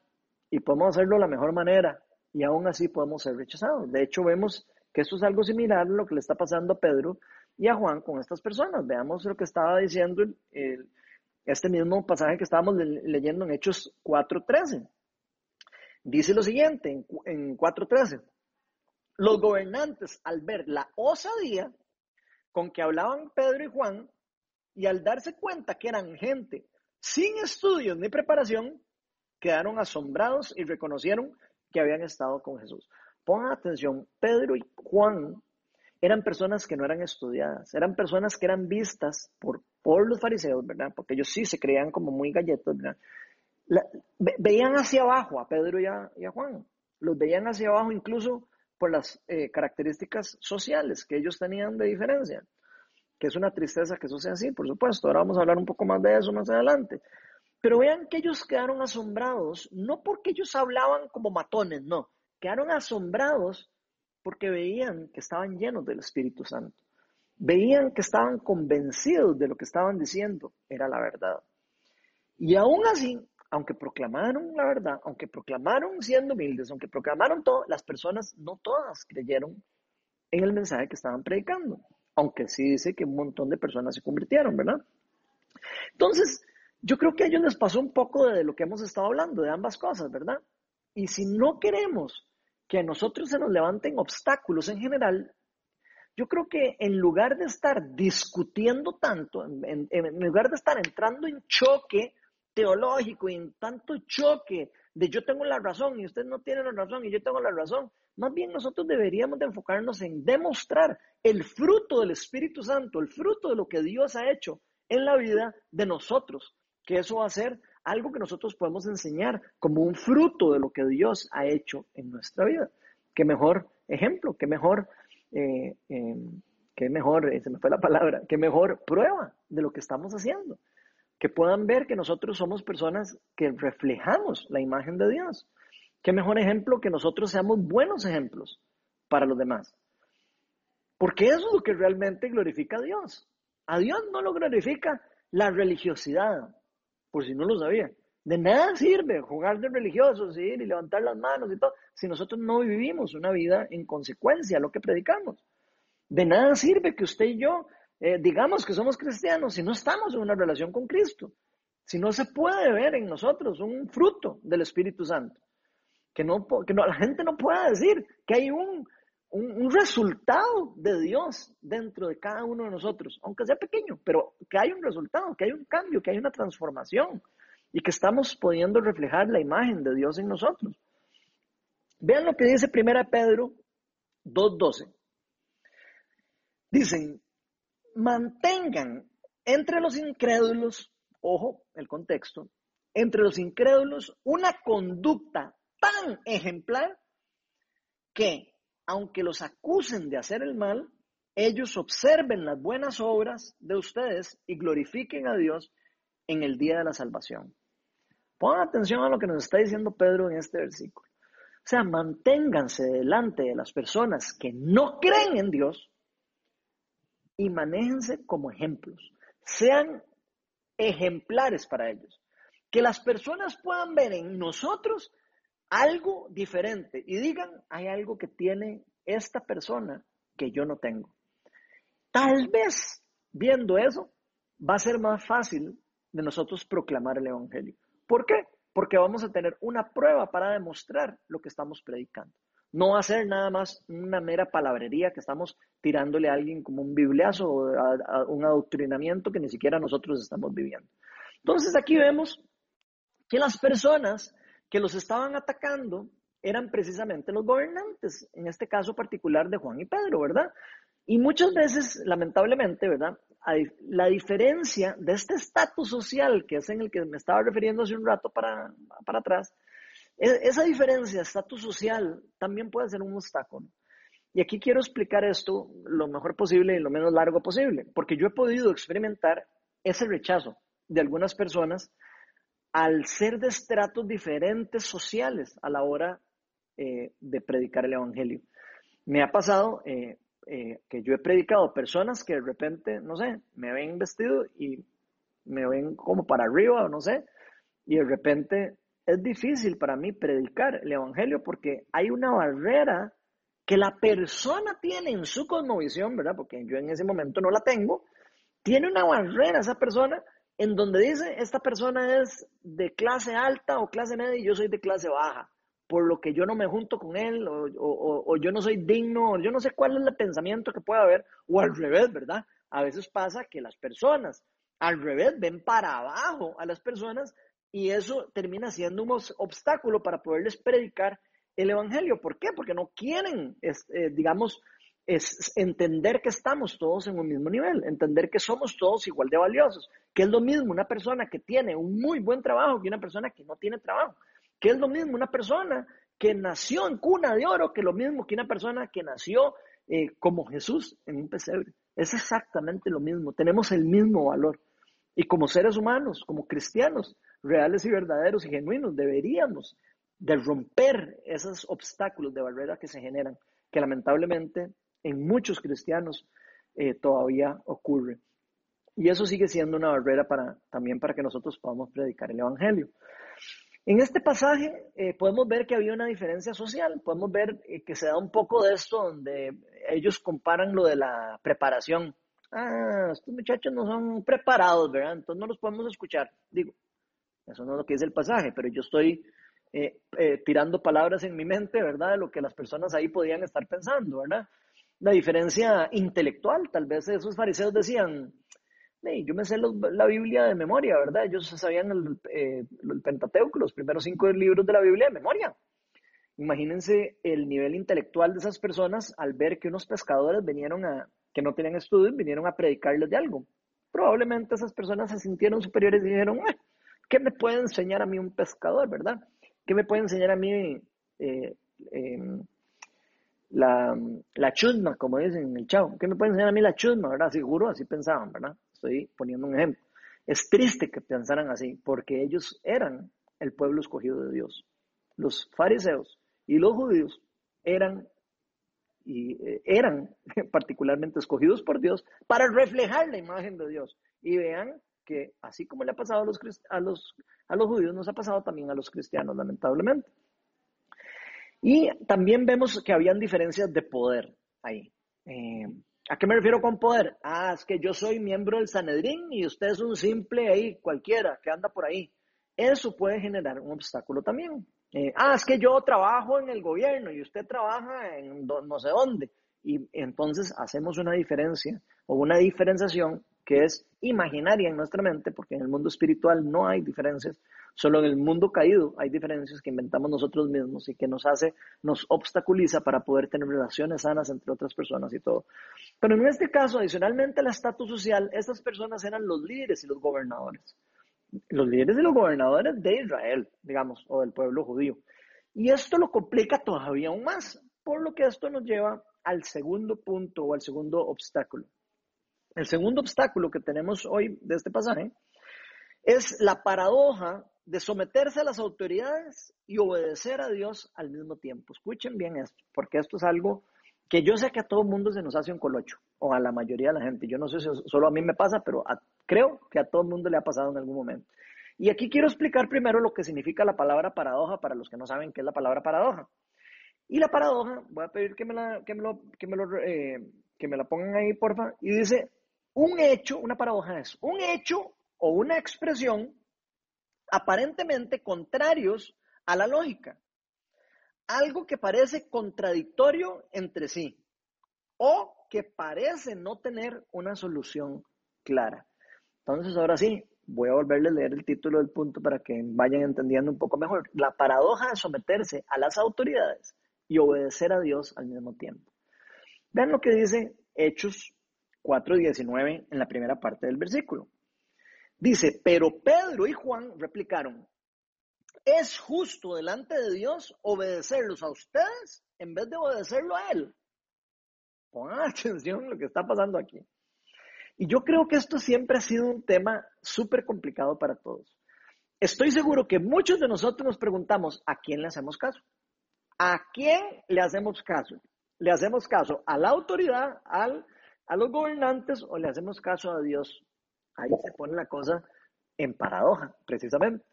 y podemos hacerlo de la mejor manera y aún así podemos ser rechazados. De hecho, vemos que esto es algo similar a lo que le está pasando a Pedro y a Juan con estas personas. Veamos lo que estaba diciendo el este mismo pasaje que estábamos leyendo en Hechos 4.13. Dice lo siguiente en, 4.13. Los gobernantes, al ver la osadía con que hablaban Pedro y Juan, y al darse cuenta que eran gente sin estudios ni preparación, quedaron asombrados y reconocieron que habían estado con Jesús. Pongan atención, Pedro y Juan eran personas que no eran estudiadas, eran personas que eran vistas por, por los fariseos, ¿verdad? Porque ellos sí se creían como muy galletos, ¿verdad? veían hacia abajo a Pedro y a, Juan, los veían hacia abajo incluso por las eh, características sociales que ellos tenían de diferencia, que es una tristeza que eso sea así, por supuesto, ahora vamos a hablar un poco más de eso más adelante. Pero vean que ellos quedaron asombrados, no porque ellos hablaban como matones, no, quedaron asombrados porque veían que estaban llenos del Espíritu Santo. Veían que estaban convencidos de lo que estaban diciendo era la verdad. Y aún así, aunque proclamaron la verdad, aunque proclamaron siendo humildes, aunque proclamaron todo, las personas no todas creyeron en el mensaje que estaban predicando. Aunque sí dice que un montón de personas se convirtieron, ¿verdad? Entonces, yo creo que a ellos les pasó un poco de lo que hemos estado hablando, de ambas cosas, ¿verdad? Y si no queremos que a nosotros se nos levanten obstáculos en general, yo creo que en lugar de estar discutiendo tanto, en, lugar de estar entrando en choque teológico y en tanto choque de yo tengo la razón y usted no tiene la razón y yo tengo la razón, más bien nosotros deberíamos de enfocarnos en demostrar el fruto del Espíritu Santo, el fruto de lo que Dios ha hecho en la vida de nosotros, que eso va a ser algo que nosotros podemos enseñar como un fruto de lo que Dios ha hecho en nuestra vida. Qué mejor ejemplo, qué mejor, eh, em, qué mejor, eh, se me fue la palabra, qué mejor prueba de lo que estamos haciendo. Que puedan ver que nosotros somos personas que reflejamos la imagen de Dios. Qué mejor ejemplo que nosotros seamos buenos ejemplos para los demás. Porque eso es lo que realmente glorifica a Dios. A Dios no lo glorifica la religiosidad, por si no lo sabía. De nada sirve jugar de religiosos, ir y levantar las manos y todo, si nosotros no vivimos una vida en consecuencia a lo que predicamos. De nada sirve que usted y yo eh, digamos que somos cristianos si no estamos en una relación con Cristo, si no se puede ver en nosotros un fruto del Espíritu Santo. Que, no, que no, la gente no pueda decir que hay un, un, resultado de Dios dentro de cada uno de nosotros, aunque sea pequeño, pero que hay un resultado, que hay un cambio, que hay una transformación y que estamos pudiendo reflejar la imagen de Dios en nosotros. Vean lo que dice 1 Pedro 2.12. Dicen, mantengan entre los incrédulos, ojo, el contexto, entre los incrédulos una conducta tan ejemplar que, aunque los acusen de hacer el mal, ellos observen las buenas obras de ustedes y glorifiquen a Dios en el día de la salvación. Pongan atención a lo que nos está diciendo Pedro en este versículo. O sea, manténganse delante de las personas que no creen en Dios y manéjense como ejemplos. Sean ejemplares para ellos. Que las personas puedan ver en nosotros algo diferente y digan, hay algo que tiene esta persona que yo no tengo. Tal vez viendo eso va a ser más fácil de nosotros proclamar el Evangelio. ¿Por qué? Porque vamos a tener una prueba para demostrar lo que estamos predicando. No va a ser nada más una mera palabrería que estamos tirándole a alguien como un bibliazo o a, un adoctrinamiento que ni siquiera nosotros estamos viviendo. Entonces aquí vemos que las personas que los estaban atacando eran precisamente los gobernantes, en este caso particular de Juan y Pedro, ¿verdad? Y muchas veces, lamentablemente, ¿verdad? La diferencia de este estatus social, que es en el que me estaba refiriendo hace un rato para, para atrás, e, esa diferencia estatus social también puede ser un obstáculo. Y aquí quiero explicar esto lo mejor posible y lo menos largo posible, porque yo he podido experimentar ese rechazo de algunas personas al ser de estratos diferentes sociales a la hora eh, de predicar el Evangelio. Me ha pasado, eh, eh, que yo he predicado personas que de repente, no sé, me ven vestido y me ven como para arriba o no sé, y de repente es difícil para mí predicar el Evangelio porque hay una barrera que la persona tiene en su cosmovisión, ¿verdad? Porque yo en ese momento no la tengo, tiene una barrera esa persona en donde dice, esta persona es de clase alta o clase media y yo soy de clase baja por lo que yo no me junto con él, o, yo no soy digno, o yo no sé cuál es el pensamiento que puede haber, o al revés, ¿verdad? A veces pasa que las personas al revés ven para abajo a las personas y eso termina siendo un obstáculo para poderles predicar el Evangelio. ¿Por qué? Porque no quieren, eh, digamos, es entender que estamos todos en un mismo nivel, entender que somos todos igual de valiosos, que es lo mismo una persona que tiene un muy buen trabajo que una persona que no tiene trabajo que es lo mismo una persona que nació en cuna de oro, que lo mismo que una persona que nació eh, como Jesús en un pesebre. Es exactamente lo mismo, tenemos el mismo valor. Y como seres humanos, como cristianos, reales y verdaderos y genuinos, deberíamos de romper esos obstáculos de barrera que se generan, que lamentablemente en muchos cristianos eh, todavía ocurre. Y eso sigue siendo una barrera para, también para que nosotros podamos predicar el Evangelio. En este pasaje eh, podemos ver que había una diferencia social, podemos ver eh, que se da un poco de esto donde ellos comparan lo de la preparación. Ah, estos muchachos no son preparados, ¿verdad? Entonces no los podemos escuchar. Digo, eso no es lo que dice el pasaje, pero yo estoy eh, tirando palabras en mi mente, ¿verdad? De lo que las personas ahí podían estar pensando, ¿verdad? La diferencia intelectual, tal vez esos fariseos decían, yo me sé la Biblia de memoria, ¿verdad? Ellos sabían el, eh, el, Pentateuco, los primeros cinco libros de la Biblia de memoria. Imagínense el nivel intelectual de esas personas al ver que unos pescadores vinieron a, que no tenían estudios, vinieron a predicarles de algo. Probablemente esas personas se sintieron superiores y dijeron, eh, ¿qué me puede enseñar a mí un pescador, verdad? ¿Qué me puede enseñar a mí eh, em, la, la chusma, como dicen en el chavo? ¿Qué me puede enseñar a mí la chusma, verdad? Seguro así pensaban, ¿verdad? Estoy poniendo un ejemplo. Es triste que pensaran así, porque ellos eran el pueblo escogido de Dios. Los fariseos y los judíos eran y eh, eran particularmente escogidos por Dios para reflejar la imagen de Dios. Y vean que así como le ha pasado a los, a los, a los judíos, nos ha pasado también a los cristianos, lamentablemente. Y también vemos que habían diferencias de poder ahí. Eh, ¿A qué me refiero con poder? Ah, es que yo soy miembro del Sanedrín y usted es un simple ahí, cualquiera que anda por ahí. Eso puede generar un obstáculo también. Eh, ah, es que yo trabajo en el gobierno y usted trabaja en no sé dónde. Y entonces hacemos una diferencia o una diferenciación que es imaginaria en nuestra mente, porque en el mundo espiritual no hay diferencias, solo en el mundo caído hay diferencias que inventamos nosotros mismos y que nos hace, nos obstaculiza para poder tener relaciones sanas entre otras personas y todo. Pero en este caso, adicionalmente al estatus social, estas personas eran los líderes y los gobernadores. Los líderes y los gobernadores de Israel, digamos, o del pueblo judío. Y esto lo complica todavía aún más, por lo que esto nos lleva al segundo punto o al segundo obstáculo. El segundo obstáculo que tenemos hoy de este pasaje es la paradoja de someterse a las autoridades y obedecer a Dios al mismo tiempo. Escuchen bien esto, porque esto es algo que yo sé que a todo mundo se nos hace un colocho, o a la mayoría de la gente. Yo no sé si solo a mí me pasa, pero creo que a todo el mundo le ha pasado en algún momento. Y aquí quiero explicar primero lo que significa la palabra paradoja para los que no saben qué es la palabra paradoja. Y la paradoja, voy a pedir que me la, que me lo, que me lo, eh, que me la pongan ahí, porfa, y dice, un hecho, una paradoja es un hecho o una expresión aparentemente contrarios a la lógica. Algo que parece contradictorio entre sí o que parece no tener una solución clara. Entonces, ahora sí, voy a volverle a leer el título del punto para que vayan entendiendo un poco mejor. La paradoja de someterse a las autoridades y obedecer a Dios al mismo tiempo. Vean lo que dice Hechos 4.19 en la primera parte del versículo. Dice, pero Pedro y Juan replicaron, ¿es justo delante de Dios obedecerlos a ustedes en vez de obedecerlo a Él? Pongan atención a lo que está pasando aquí. Y yo creo que esto siempre ha sido un tema súper complicado para todos. Estoy seguro que muchos de nosotros nos preguntamos, ¿a quién le hacemos caso? ¿A quién le hacemos caso? ¿Le hacemos caso a la autoridad, al, a los gobernantes o le hacemos caso a Dios? Ahí se pone la cosa en paradoja, precisamente.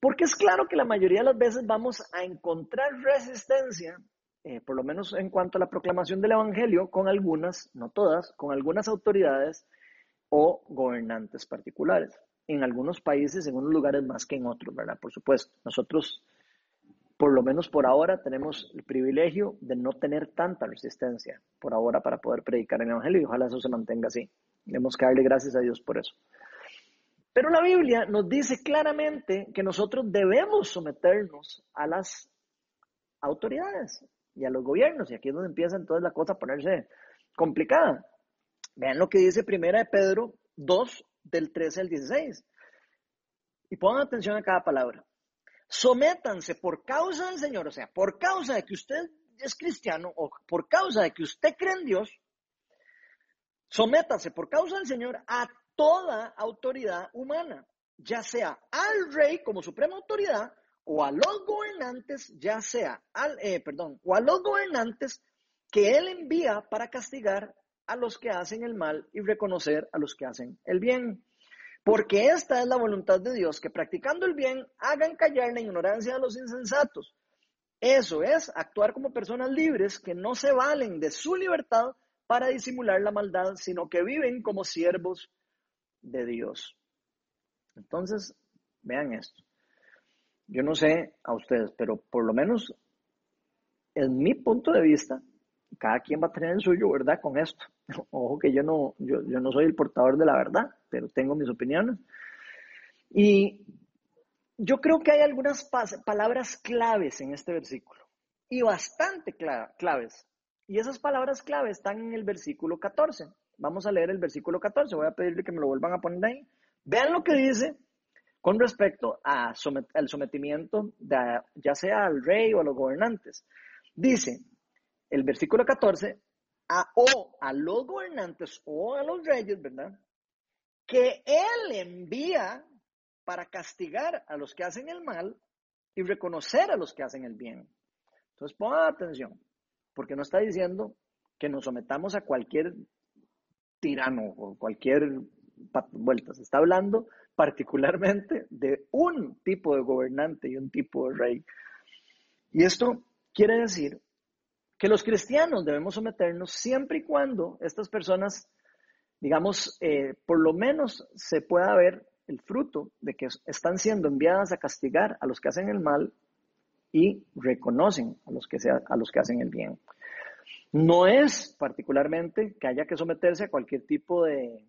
Porque es claro que la mayoría de las veces vamos a encontrar resistencia, eh, por lo menos en cuanto a la proclamación del Evangelio, con algunas, no todas, con algunas autoridades o gobernantes particulares. En algunos países, en unos lugares más que en otros, ¿verdad? Por supuesto. Nosotros, por lo menos por ahora, tenemos el privilegio de no tener tanta resistencia por ahora para poder predicar el Evangelio y ojalá eso se mantenga así. Tenemos que darle gracias a Dios por eso. Pero la Biblia nos dice claramente que nosotros debemos someternos a las autoridades y a los gobiernos. Y aquí es donde empieza entonces la cosa a ponerse complicada. Vean lo que dice Primera de Pedro 2, del 13 al 16. Y pongan atención a cada palabra. Sométanse por causa del Señor, o sea, por causa de que usted es cristiano o por causa de que usted cree en Dios, sométase por causa del Señor a toda autoridad humana, ya sea al rey como suprema autoridad o a los gobernantes, ya sea al, eh, perdón, o a los gobernantes que él envía para castigar a los que hacen el mal y reconocer a los que hacen el bien. Porque esta es la voluntad de Dios, que practicando el bien hagan callar la ignorancia de los insensatos. Eso es actuar como personas libres que no se valen de su libertad para disimular la maldad, sino que viven como siervos de Dios. Entonces, vean esto. Yo no sé a ustedes, pero por lo menos en mi punto de vista, cada quien va a tener el suyo, ¿verdad? Con esto. Ojo que yo no, yo, no soy el portador de la verdad, pero tengo mis opiniones. Y yo creo que hay algunas palabras claves en este versículo, y bastante claves. Y esas palabras claves están en el versículo 14. Vamos a leer el versículo 14, voy a pedirle que me lo vuelvan a poner ahí. Vean lo que dice con respecto al sometimiento, ya sea al rey o a los gobernantes. Dice, el versículo 14, a, o a los gobernantes o a los reyes, ¿verdad? Que Él envía para castigar a los que hacen el mal y reconocer a los que hacen el bien. Entonces pongan atención, porque no está diciendo que nos sometamos a cualquier tirano o cualquier vueltas. Está hablando particularmente de un tipo de gobernante y un tipo de rey. Y esto quiere decir que los cristianos debemos someternos siempre y cuando estas personas, digamos, eh, por lo menos se pueda ver el fruto de que están siendo enviadas a castigar a los que hacen el mal y reconocen a los que, a los que hacen el bien. No es particularmente que haya que someterse a cualquier tipo de,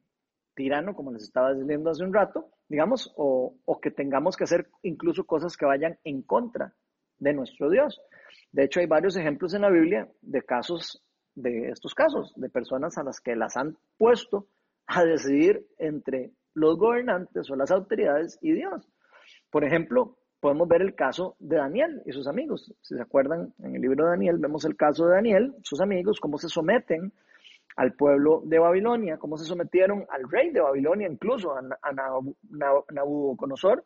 tirano, como les estaba diciendo hace un rato, digamos, o, o que tengamos que hacer incluso cosas que vayan en contra de nuestro Dios. De hecho, hay varios ejemplos en la Biblia de casos, de estos casos, de personas a las que las han puesto a decidir entre los gobernantes o las autoridades y Dios. Por ejemplo, podemos ver el caso de Daniel y sus amigos. Si se acuerdan, en el libro de Daniel vemos el caso de Daniel, sus amigos, cómo se someten al pueblo de Babilonia, cómo se sometieron al rey de Babilonia, incluso a, Nabucodonosor,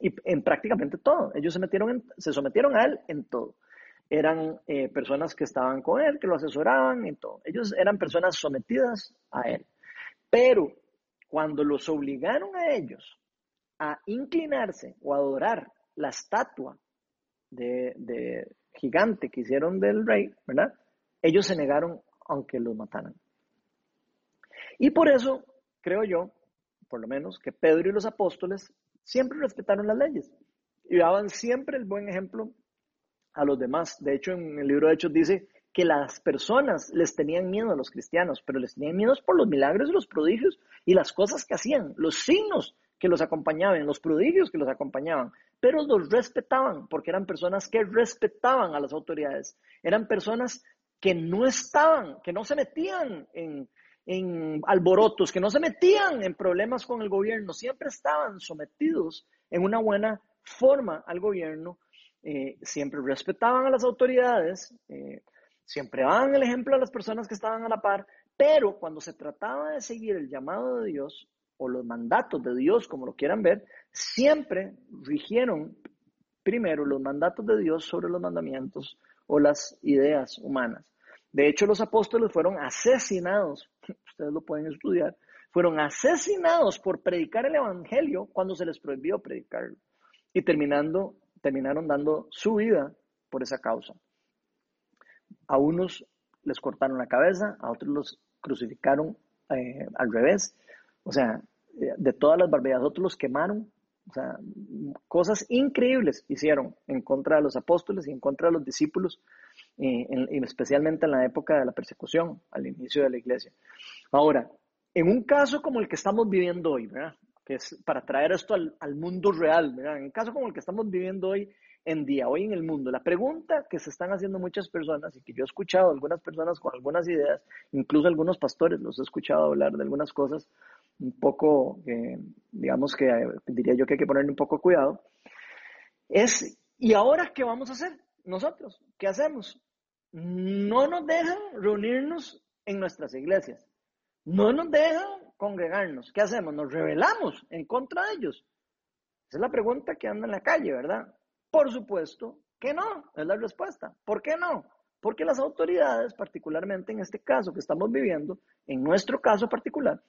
y en prácticamente todo. Ellos se, metieron se sometieron a él en todo. Eran eh, personas que estaban con él, que lo asesoraban en todo. Ellos eran personas sometidas a él. Pero cuando los obligaron a ellos a inclinarse o adorar la estatua de, gigante que hicieron del rey, ¿verdad? Ellos se negaron aunque los mataran. Y por eso creo yo, por lo menos, que Pedro y los apóstoles siempre respetaron las leyes y daban siempre el buen ejemplo a los demás. De hecho, en el libro de Hechos dice que las personas les tenían miedo a los cristianos, pero les tenían miedo por los milagros y los prodigios y las cosas que hacían, los signos que los acompañaban, los prodigios que los acompañaban, pero los respetaban porque eran personas que respetaban a las autoridades, eran personas que no estaban, que no se metían en, alborotos, que no se metían en problemas con el gobierno, siempre estaban sometidos en una buena forma al gobierno, eh, siempre respetaban a las autoridades, eh, siempre daban el ejemplo a las personas que estaban a la par, pero cuando se trataba de seguir el llamado de Dios, o los mandatos de Dios, como lo quieran ver, siempre rigieron primero los mandatos de Dios sobre los mandamientos o las ideas humanas. De hecho, los apóstoles fueron asesinados, ustedes lo pueden estudiar, fueron asesinados por predicar el Evangelio cuando se les prohibió predicarlo. Y terminando, terminaron dando su vida por esa causa. A unos les cortaron la cabeza, a otros los crucificaron eh, al revés. O sea, de todas las barbaridades, otros los quemaron. O sea, cosas increíbles hicieron en contra de los apóstoles y en contra de los discípulos, eh, especialmente en la época de la persecución, al inicio de la iglesia. Ahora, en un caso como el que estamos viviendo hoy, que es para traer esto al, mundo real, en un caso como el que estamos viviendo hoy en día, hoy en el mundo, la pregunta que se están haciendo muchas personas y que yo he escuchado algunas personas con algunas ideas, incluso algunos pastores los he escuchado hablar de algunas cosas, un poco, digamos que diría yo que hay que ponerle un poco cuidado, es, ¿y ahora qué vamos a hacer nosotros? ¿Qué hacemos? No nos dejan reunirnos en nuestras iglesias, no nos dejan congregarnos. ¿Qué hacemos? Nos rebelamos en contra de ellos. Esa es la pregunta que anda en la calle, ¿verdad? Por supuesto que no, es la respuesta. ¿Por qué no? Porque las autoridades, particularmente en este caso que estamos viviendo, en nuestro caso particular,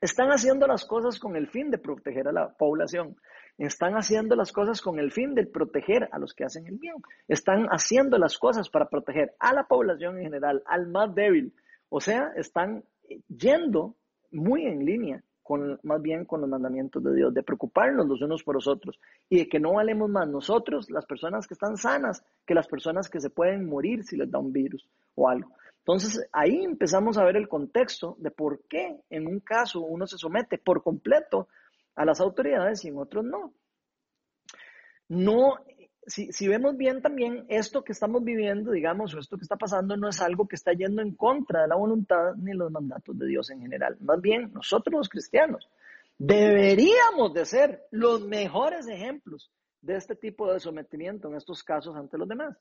están haciendo las cosas con el fin de proteger a la población. Están haciendo las cosas con el fin de proteger a los que hacen el bien. Están haciendo las cosas para proteger a la población en general, al más débil. O sea, están yendo muy en línea con, más bien con los mandamientos de Dios, de preocuparnos los unos por los otros y de que no valemos más nosotros, las personas que están sanas, que las personas que se pueden morir si les da un virus o algo. Entonces ahí empezamos a ver el contexto de por qué en un caso uno se somete por completo a las autoridades y en otros no. No, si, si, vemos bien también esto que estamos viviendo, digamos, o esto que está pasando, no es algo que está yendo en contra de la voluntad ni los mandatos de Dios en general. Más bien, nosotros los cristianos deberíamos de ser los mejores ejemplos de este tipo de sometimiento en estos casos ante los demás.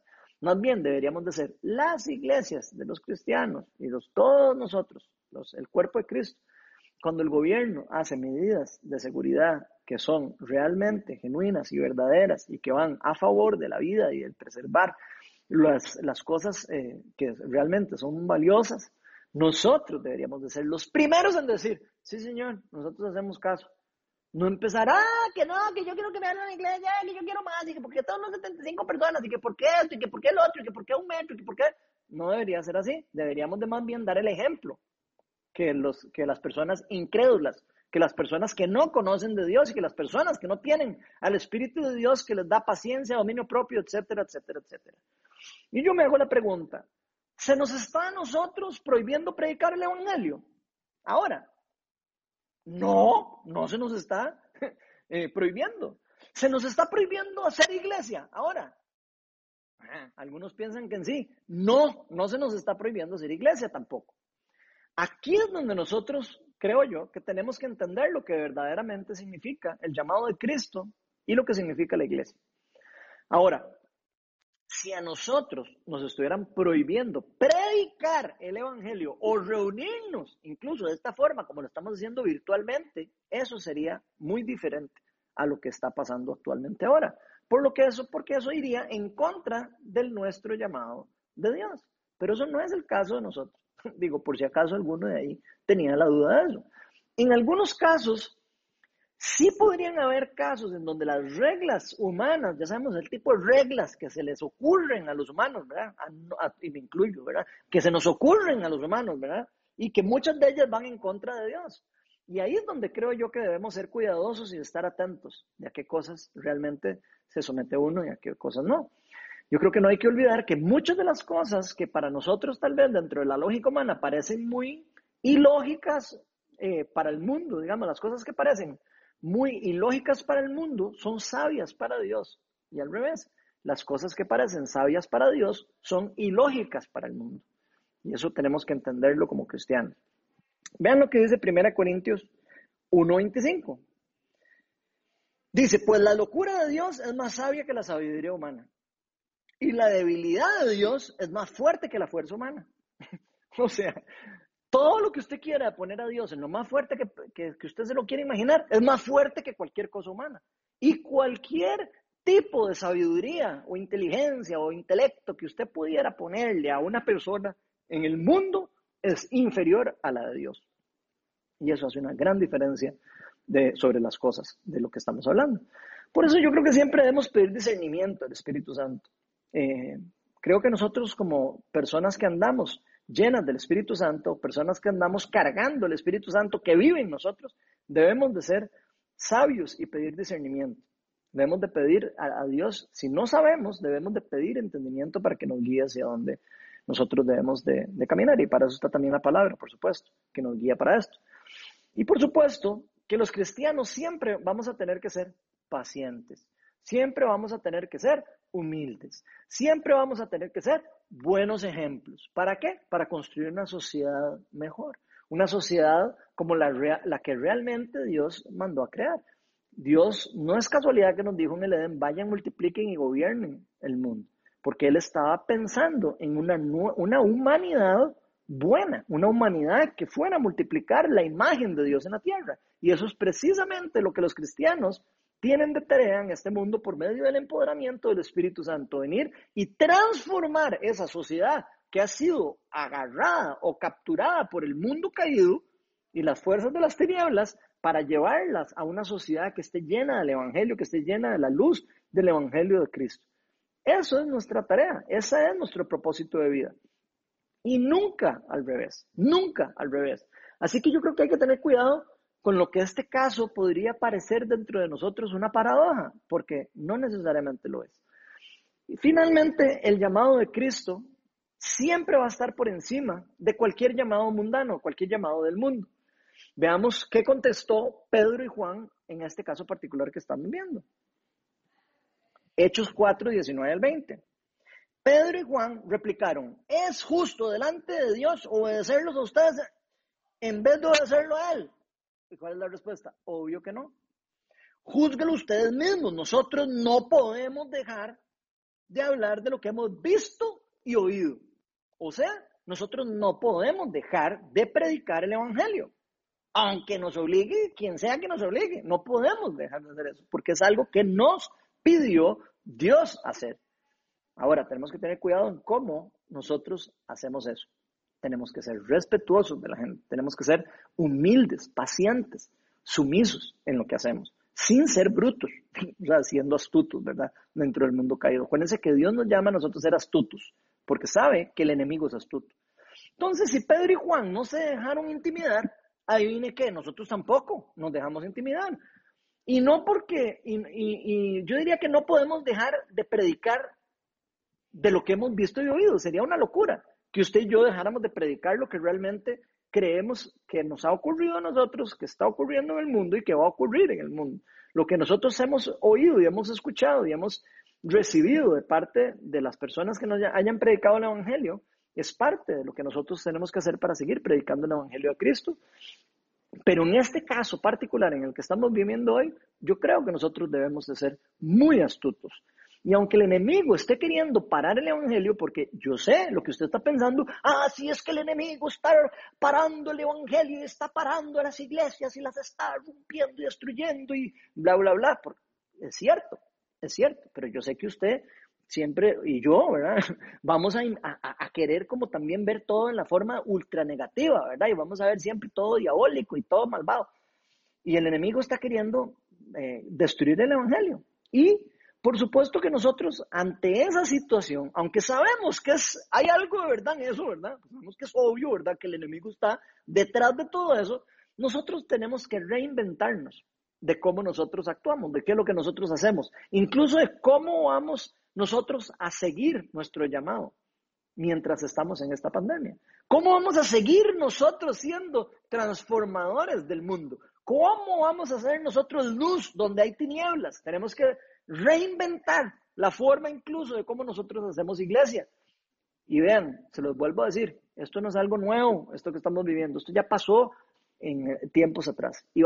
Más bien deberíamos de ser las iglesias de los cristianos y los, todos nosotros, los, el cuerpo de Cristo, cuando el gobierno hace medidas de seguridad que son realmente genuinas y verdaderas y que van a favor de la vida y del preservar las, las cosas eh, que realmente son valiosas, nosotros deberíamos de ser los primeros en decir, sí señor, nosotros hacemos caso. No empezar, ah, que no, que yo quiero que me hagan la iglesia, que yo quiero más, y que porque están los 75 personas, y que por qué esto, y que por qué el otro, y que por qué un metro, y que por qué... No debería ser así. Deberíamos de más bien dar el ejemplo que, los, que las personas incrédulas, que las personas que no conocen de Dios y que las personas que no tienen al Espíritu de Dios que les da paciencia, dominio propio, etcétera, etcétera, etcétera. Y yo me hago la pregunta, ¿se nos está a nosotros prohibiendo predicar el Evangelio? Ahora, No, no se nos está eh, prohibiendo. Se nos está prohibiendo hacer iglesia ahora. Ah, algunos piensan que en sí. No, no se nos está prohibiendo hacer iglesia tampoco. Aquí es donde nosotros, creo yo, que tenemos que entender lo que verdaderamente significa el llamado de Cristo y lo que significa la iglesia. Ahora, si a nosotros nos estuvieran prohibiendo predicar el Evangelio o reunirnos incluso de esta forma, como lo estamos haciendo virtualmente, eso sería muy diferente a lo que está pasando actualmente ahora. Por lo que eso, porque eso iría en contra del nuestro llamado de Dios. Pero eso no es el caso de nosotros. Digo, por si acaso alguno de ahí tenía la duda de eso. En algunos casos, sí podrían haber casos en donde las reglas humanas, ya sabemos el tipo de reglas que se les ocurren a los humanos, ¿verdad? y me incluyo, ¿verdad? Que se nos ocurren a los humanos, ¿verdad? Y que muchas de ellas van en contra de Dios. Y ahí es donde creo yo que debemos ser cuidadosos y estar atentos de a qué cosas realmente se somete uno y a qué cosas no. Yo creo que no hay que olvidar que muchas de las cosas que para nosotros tal vez dentro de la lógica humana parecen muy ilógicas eh, para el mundo, digamos, las cosas que parecen muy ilógicas para el mundo son sabias para Dios. Y al revés, las cosas que parecen sabias para Dios son ilógicas para el mundo. Y eso tenemos que entenderlo como cristianos. Vean lo que dice 1 Corintios 1.25. Dice, pues la locura de Dios es más sabia que la sabiduría humana. Y la debilidad de Dios es más fuerte que la fuerza humana. o sea, todo lo que usted quiera poner a Dios en lo más fuerte que, que, usted se lo quiere imaginar es más fuerte que cualquier cosa humana. Y cualquier tipo de sabiduría o inteligencia o intelecto que usted pudiera ponerle a una persona en el mundo es inferior a la de Dios. Y eso hace una gran diferencia de, sobre las cosas de lo que estamos hablando. Por eso yo creo que siempre debemos pedir discernimiento al Espíritu Santo. Eh, creo que nosotros como personas que andamos llenas del Espíritu Santo, personas que andamos cargando el Espíritu Santo que vive en nosotros, debemos de ser sabios y pedir discernimiento. Debemos de pedir a, Dios, si no sabemos, debemos de pedir entendimiento para que nos guíe hacia donde nosotros debemos de, caminar. Y para eso está también la palabra, por supuesto, que nos guía para esto. Y por supuesto que los cristianos siempre vamos a tener que ser pacientes. Siempre vamos a tener que ser humildes. Siempre vamos a tener que ser buenos ejemplos. ¿Para qué? Para construir una sociedad mejor. Una sociedad como la, que realmente Dios mandó a crear. Dios no es casualidad que nos dijo en el Edén, vayan, multipliquen y gobiernen el mundo, porque Él estaba pensando en una, una humanidad buena, una humanidad que fuera a multiplicar la imagen de Dios en la tierra. Y eso es precisamente lo que los cristianos tienen de tarea en este mundo por medio del empoderamiento del Espíritu Santo, venir y transformar esa sociedad que ha sido agarrada o capturada por el mundo caído y las fuerzas de las tinieblas para llevarlas a una sociedad que esté llena del Evangelio, que esté llena de la luz del Evangelio de Cristo. Eso es nuestra tarea, ese es nuestro propósito de vida. Y nunca al revés, nunca al revés. Así que yo creo que hay que tener cuidado con lo que este caso podría parecer dentro de nosotros una paradoja, porque no necesariamente lo es. Y finalmente, el llamado de Cristo siempre va a estar por encima de cualquier llamado mundano, cualquier llamado del mundo. Veamos qué contestó Pedro y Juan en este caso particular que están viendo. Hechos 4, 19 al 20. Pedro y Juan replicaron, ¿es justo delante de Dios obedecerlos a ustedes en vez de obedecerlo a Él? ¿Y cuál es la respuesta? Obvio que no. Júzguelo ustedes mismos. Nosotros no podemos dejar de hablar de lo que hemos visto y oído. O sea, nosotros no podemos dejar de predicar el Evangelio. Aunque nos obligue, quien sea que nos obligue, no podemos dejar de hacer eso, porque es algo que nos pidió Dios hacer. Ahora, tenemos que tener cuidado en cómo nosotros hacemos eso tenemos que ser respetuosos de la gente, tenemos que ser humildes, pacientes, sumisos en lo que hacemos, sin ser brutos, o sea, siendo astutos, ¿verdad? Dentro del mundo caído. Acuérdense que Dios nos llama a nosotros ser astutos, porque sabe que el enemigo es astuto. Entonces, si Pedro y Juan no se dejaron intimidar, ahí viene que nosotros tampoco nos dejamos intimidar. Y no porque, y yo diría que no podemos dejar de predicar de lo que hemos visto y oído, sería una locura que usted y yo dejáramos de predicar lo que realmente creemos que nos ha ocurrido a nosotros, que está ocurriendo en el mundo y que va a ocurrir en el mundo. Lo que nosotros hemos oído y hemos escuchado y hemos recibido de parte de las personas que nos hayan predicado el Evangelio es parte de lo que nosotros tenemos que hacer para seguir predicando el Evangelio a Cristo. Pero en este caso particular en el que estamos viviendo hoy, yo creo que nosotros debemos de ser muy astutos. Y aunque el enemigo esté queriendo parar el evangelio, porque yo sé lo que usted está pensando, ah, si es que el enemigo está parando el evangelio y está parando las iglesias y las está rompiendo y destruyendo y bla, bla, bla. Es cierto, es cierto, pero yo sé que usted siempre, y yo, ¿verdad? Vamos a, a, querer como también ver todo en la forma ultra negativa, ¿verdad? Y vamos a ver siempre todo diabólico y todo malvado. Y el enemigo está queriendo eh, destruir el evangelio. Y por supuesto que nosotros, ante esa situación, aunque sabemos que es, hay algo de verdad en eso, ¿verdad? Sabemos que es obvio, ¿verdad? Que el enemigo está detrás de todo eso, nosotros tenemos que reinventarnos de cómo nosotros actuamos, de qué es lo que nosotros hacemos, incluso de cómo vamos nosotros a seguir nuestro llamado mientras estamos en esta pandemia. ¿Cómo vamos a seguir nosotros siendo transformadores del mundo? ¿Cómo vamos a ser nosotros luz donde hay tinieblas? Tenemos que reinventar la forma incluso de cómo nosotros hacemos iglesia. Y vean, se los vuelvo a decir, esto no es algo nuevo, esto que estamos viviendo, esto ya pasó en eh, tiempos atrás y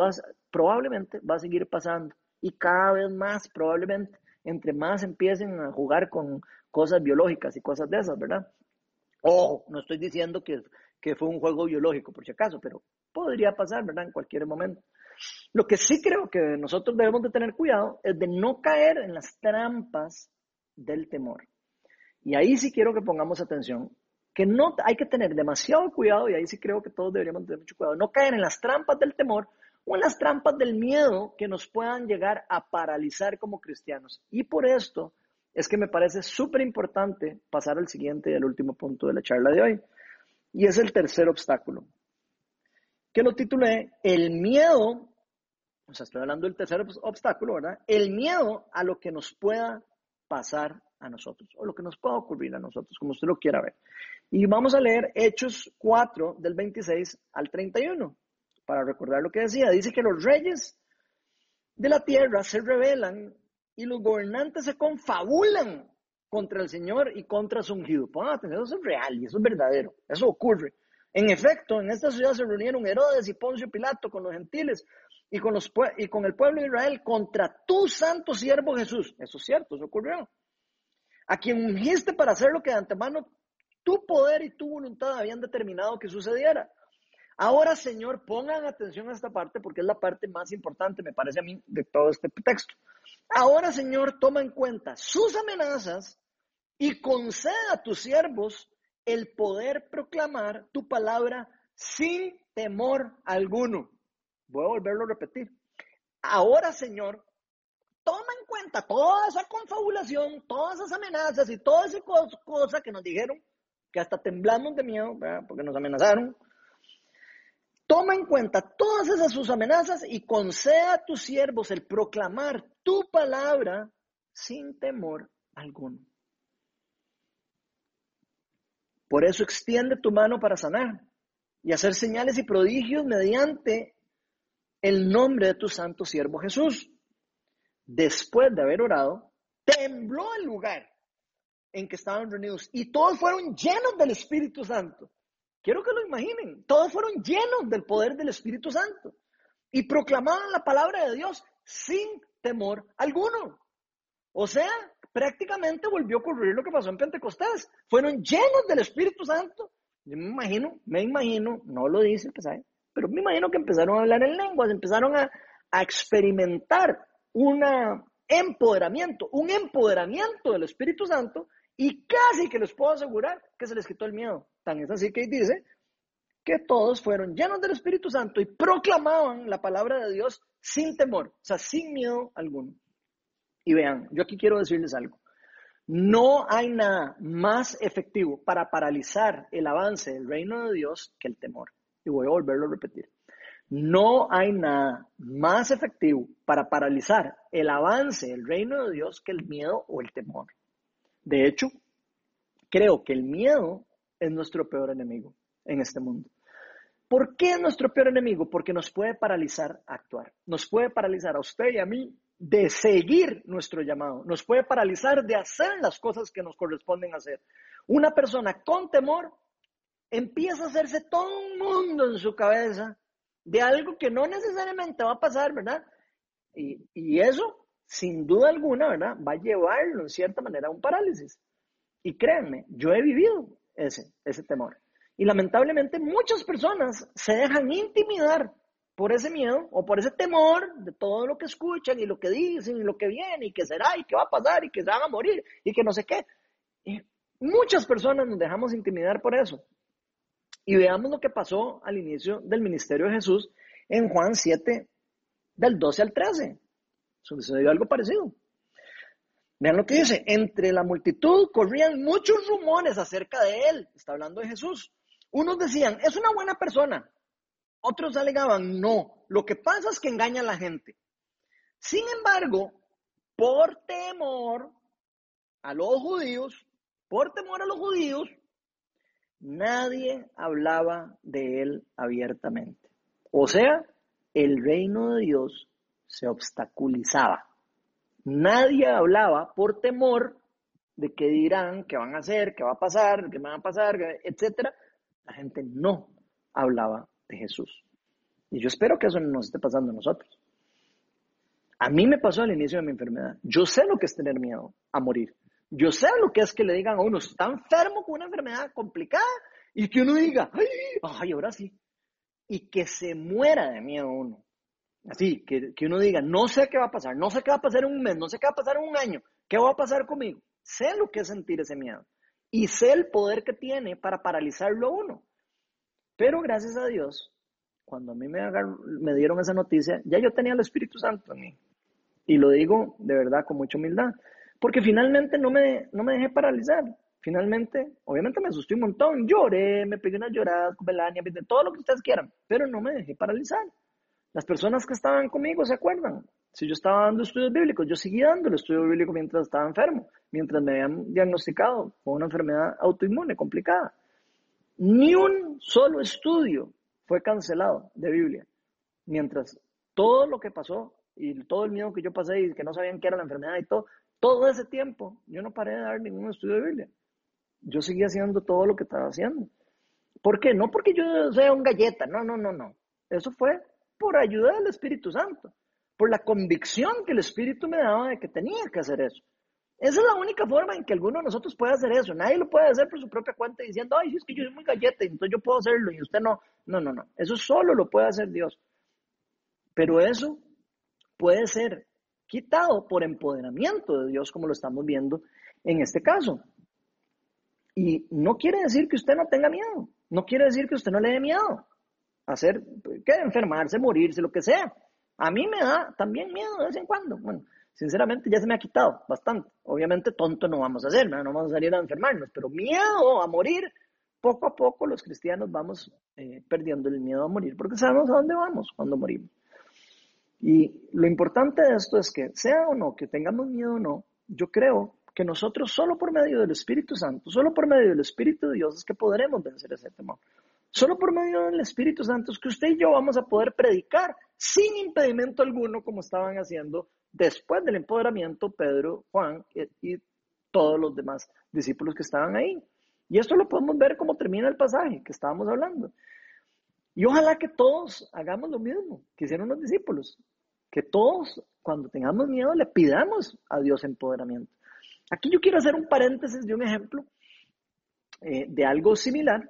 probablemente va a seguir pasando y cada vez más probablemente entre más empiecen a jugar con cosas biológicas y cosas de esas, ¿verdad? Ojo, no estoy diciendo que, que fue un juego biológico por si acaso, pero podría pasar, ¿verdad? En cualquier momento. Lo que sí creo que nosotros debemos de tener cuidado es de no caer en las trampas del temor. Y ahí sí quiero que pongamos atención, que no hay que tener demasiado cuidado y ahí sí creo que todos deberíamos tener mucho cuidado, no caer en las trampas del temor o en las trampas del miedo que nos puedan llegar a paralizar como cristianos. Y por esto es que me parece súper importante pasar al siguiente y al último punto de la charla de hoy. Y es el tercer obstáculo, que lo titulé El miedo o sea, estoy hablando del tercer obstáculo, ¿verdad? El miedo a lo que nos pueda pasar a nosotros o lo que nos pueda ocurrir a nosotros, como usted lo quiera ver. Y vamos a leer Hechos 4 del 26 al 31 para recordar lo que decía. Dice que los reyes de la tierra se rebelan y los gobernantes se confabulan contra el Señor y contra su ungido. Pongan atención, eso es real y eso es verdadero. Eso ocurre. En efecto, en esta ciudad se reunieron Herodes y Poncio Pilato con los gentiles y con, los, y con el pueblo de Israel contra tu santo siervo Jesús. Eso es cierto, eso ocurrió. A quien ungiste para hacer lo que de antemano tu poder y tu voluntad habían determinado que sucediera. Ahora, Señor, pongan atención a esta parte porque es la parte más importante, me parece a mí, de todo este texto. Ahora, Señor, toma en cuenta sus amenazas y conceda a tus siervos el poder proclamar tu palabra sin temor alguno. Voy a volverlo a repetir. Ahora, Señor, toma en cuenta toda esa confabulación, todas esas amenazas y toda esa cosa que nos dijeron, que hasta temblamos de miedo, porque nos amenazaron. Toma en cuenta todas esas sus amenazas y conceda a tus siervos el proclamar tu palabra sin temor alguno. Por eso extiende tu mano para sanar y hacer señales y prodigios mediante el nombre de tu santo siervo Jesús. Después de haber orado, tembló el lugar en que estaban reunidos y todos fueron llenos del Espíritu Santo. Quiero que lo imaginen, todos fueron llenos del poder del Espíritu Santo y proclamaban la palabra de Dios sin temor alguno. O sea, prácticamente volvió a ocurrir lo que pasó en Pentecostés. Fueron llenos del Espíritu Santo. Yo me imagino, me imagino, no lo dice, pues, pero me imagino que empezaron a hablar en lenguas, empezaron a, experimentar un empoderamiento, un empoderamiento del Espíritu Santo y casi que les puedo asegurar que se les quitó el miedo. Tan es así que dice que todos fueron llenos del Espíritu Santo y proclamaban la palabra de Dios sin temor, o sea, sin miedo alguno. Y vean, yo aquí quiero decirles algo. No hay nada más efectivo para paralizar el avance del reino de Dios que el temor y voy a volverlo a repetir. No hay nada más efectivo para paralizar el avance del reino de Dios que el miedo o el temor. De hecho, creo que el miedo es nuestro peor enemigo en este mundo. ¿Por qué es nuestro peor enemigo? Porque nos puede paralizar a actuar. Nos puede paralizar a usted y a mí de seguir nuestro llamado. Nos puede paralizar de hacer las cosas que nos corresponden hacer. Una persona con temor empieza a hacerse todo un mundo en su cabeza de algo que no necesariamente va a pasar, ¿verdad? Y, y eso, sin duda alguna, ¿verdad? Va a llevarlo en cierta manera a un parálisis. Y créanme, yo he vivido ese, ese temor. Y lamentablemente muchas personas se dejan intimidar por ese miedo o por ese temor de todo lo que escuchan y lo que dicen y lo que viene y que será y que va a pasar y que se van a morir y que no sé qué. Muchas personas nos dejamos intimidar por eso. Y veamos lo que pasó al inicio del ministerio de Jesús en Juan 7, del 12 al 13. Sucedió algo parecido. Vean lo que dice, entre la multitud corrían muchos rumores acerca de él. Está hablando de Jesús. Unos decían, es una buena persona. Otros alegaban, no, lo que pasa es que engaña a la gente. Sin embargo, por temor a los judíos, por temor a los judíos, nadie hablaba de él abiertamente. O sea, el reino de Dios se obstaculizaba. Nadie hablaba por temor de qué dirán, qué van a hacer, qué va a pasar, qué van a pasar, etcétera. La gente no hablaba de Jesús. Y yo espero que eso no nos esté pasando a nosotros. A mí me pasó al inicio de mi enfermedad. Yo sé lo que es tener miedo a morir. Yo sé lo que es que le digan a uno, está enfermo con una enfermedad complicada y que uno diga, ay, ay ahora sí. Y que se muera de miedo uno. Así, que, que uno diga, no sé qué va a pasar, no sé qué va a pasar en un mes, no sé qué va a pasar en un año, qué va a pasar conmigo. Sé lo que es sentir ese miedo. Y sé el poder que tiene para paralizarlo a uno. Pero gracias a Dios, cuando a mí me, dieron esa noticia, ya yo tenía el Espíritu Santo en mí. Y lo digo de verdad con mucha humildad. Porque finalmente no me, no me dejé paralizar. Finalmente, obviamente me asusté un montón, lloré, me pegué unas lloradas con Belania, todo lo que ustedes quieran, pero no me dejé paralizar. Las personas que estaban conmigo se acuerdan. Si yo estaba dando estudios bíblicos, yo seguía dando el estudio bíblico mientras estaba enfermo, mientras me habían diagnosticado con una enfermedad autoinmune complicada. Ni un solo estudio fue cancelado de Biblia, mientras todo lo que pasó y todo el miedo que yo pasé y que no sabían qué era la enfermedad y todo, todo ese tiempo yo no paré de dar ningún estudio de Biblia. Yo seguía haciendo todo lo que estaba haciendo. ¿Por qué? No porque yo sea un galleta, no, no, no, no. Eso fue por ayuda del Espíritu Santo, por la convicción que el Espíritu me daba de que tenía que hacer eso. Esa es la única forma en que alguno de nosotros puede hacer eso. Nadie lo puede hacer por su propia cuenta diciendo, ay, es que yo soy muy galleta, entonces yo puedo hacerlo y usted no. No, no, no. Eso solo lo puede hacer Dios. Pero eso puede ser quitado por empoderamiento de Dios, como lo estamos viendo en este caso. Y no quiere decir que usted no tenga miedo, no quiere decir que usted no le dé miedo hacer, que enfermarse, morirse, lo que sea. A mí me da también miedo de vez en cuando. Bueno, sinceramente ya se me ha quitado bastante. Obviamente tonto no vamos a hacer, no vamos a salir a enfermarnos, pero miedo a morir, poco a poco los cristianos vamos eh, perdiendo el miedo a morir porque sabemos a dónde vamos cuando morimos. Y lo importante de esto es que, sea o no, que tengamos miedo o no, yo creo que nosotros solo por medio del Espíritu Santo, solo por medio del Espíritu de Dios es que podremos vencer ese temor. Solo por medio del Espíritu Santo es que usted y yo vamos a poder predicar sin impedimento alguno como estaban haciendo después del empoderamiento Pedro, Juan y todos los demás discípulos que estaban ahí. Y esto lo podemos ver como termina el pasaje que estábamos hablando. Y ojalá que todos hagamos lo mismo que hicieron los discípulos. Que todos, cuando tengamos miedo, le pidamos a Dios empoderamiento. Aquí yo quiero hacer un paréntesis de un ejemplo eh, de algo similar,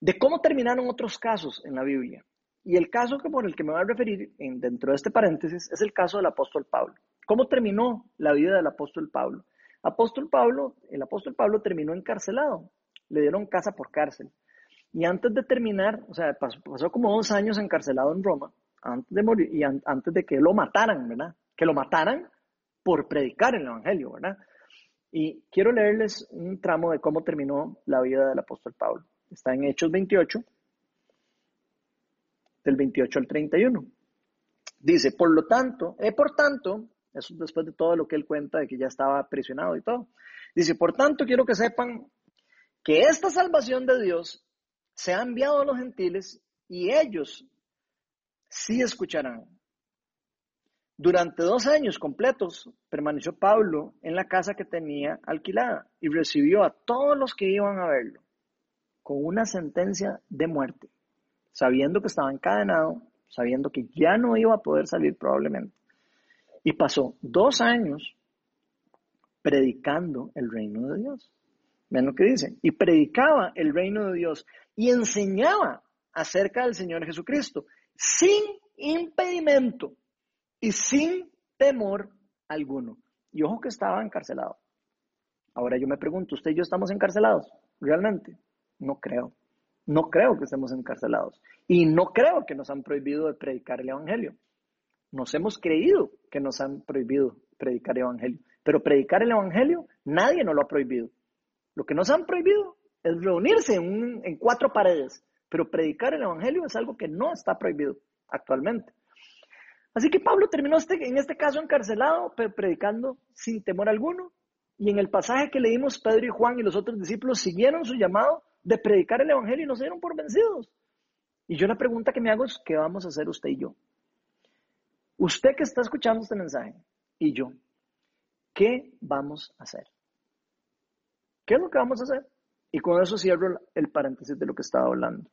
de cómo terminaron otros casos en la Biblia. Y el caso por el que me voy a referir en, dentro de este paréntesis es el caso del apóstol Pablo. ¿Cómo terminó la vida del apóstol Pablo? Apóstol Pablo, el apóstol Pablo terminó encarcelado, le dieron casa por cárcel. Y antes de terminar, o sea, pasó, como dos años encarcelado en Roma, antes de morir, y antes de que lo mataran, ¿verdad? Que lo mataran por predicar el Evangelio, ¿verdad? Y quiero leerles un tramo de cómo terminó la vida del apóstol Pablo. Está en Hechos 28, del 28 al 31. Dice, por lo tanto, eh, por tanto, eso después de todo lo que él cuenta de que ya estaba prisionado y todo. Dice, por tanto, quiero que sepan que esta salvación de Dios se ha enviado a los gentiles y ellos sí escucharán. Durante dos años completos permaneció Pablo en la casa que tenía alquilada y recibió a todos los que iban a verlo con una sentencia de muerte, sabiendo que estaba encadenado, sabiendo que ya no iba a poder salir probablemente. Y pasó dos años predicando el reino de Dios. Ven lo que dice. Y predicaba el reino de Dios y enseñaba acerca del Señor Jesucristo sin impedimento y sin temor alguno. Y ojo que estaba encarcelado. Ahora yo me pregunto, ¿usted y yo estamos encarcelados? ¿Realmente? No creo. No creo que estemos encarcelados. Y no creo que nos han prohibido de predicar el Evangelio. Nos hemos creído que nos han prohibido predicar el Evangelio. Pero predicar el Evangelio, nadie nos lo ha prohibido. Lo que nos han prohibido es reunirse en, cuatro paredes. Pero predicar el Evangelio es algo que no está prohibido actualmente. Así que Pablo terminó este, en este caso encarcelado, predicando sin temor alguno. Y en el pasaje que leímos, Pedro y Juan y los otros discípulos siguieron su llamado de predicar el Evangelio y no se dieron por vencidos. Y yo la pregunta que me hago es, ¿qué vamos a hacer usted y yo? Usted que está escuchando este mensaje y yo, ¿qué vamos a hacer? ¿Qué es lo que vamos a hacer? Y con eso cierro el paréntesis de lo que estaba hablando.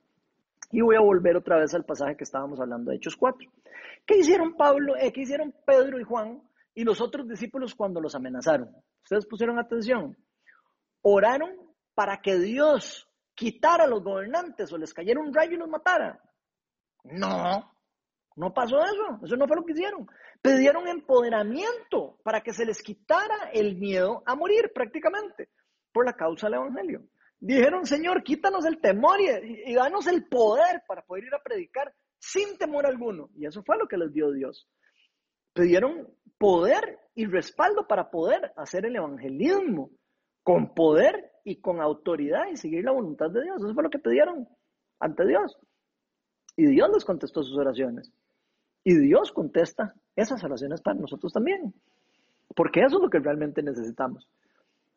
Y voy a volver otra vez al pasaje que estábamos hablando de Hechos 4. ¿Qué hicieron Pablo, eh, qué hicieron Pedro y Juan y los otros discípulos cuando los amenazaron? Ustedes pusieron atención. Oraron para que Dios quitara a los gobernantes o les cayera un rayo y los matara. No, no pasó eso. Eso no fue lo que hicieron. Pidieron empoderamiento para que se les quitara el miedo a morir prácticamente por la causa del Evangelio. Dijeron, Señor, quítanos el temor y, danos el poder para poder ir a predicar sin temor alguno. Y eso fue lo que les dio Dios. Pidieron poder y respaldo para poder hacer el evangelismo con poder y con autoridad y seguir la voluntad de Dios. Eso fue lo que pidieron ante Dios. Y Dios les contestó sus oraciones. Y Dios contesta esas oraciones para nosotros también. Porque eso es lo que realmente necesitamos.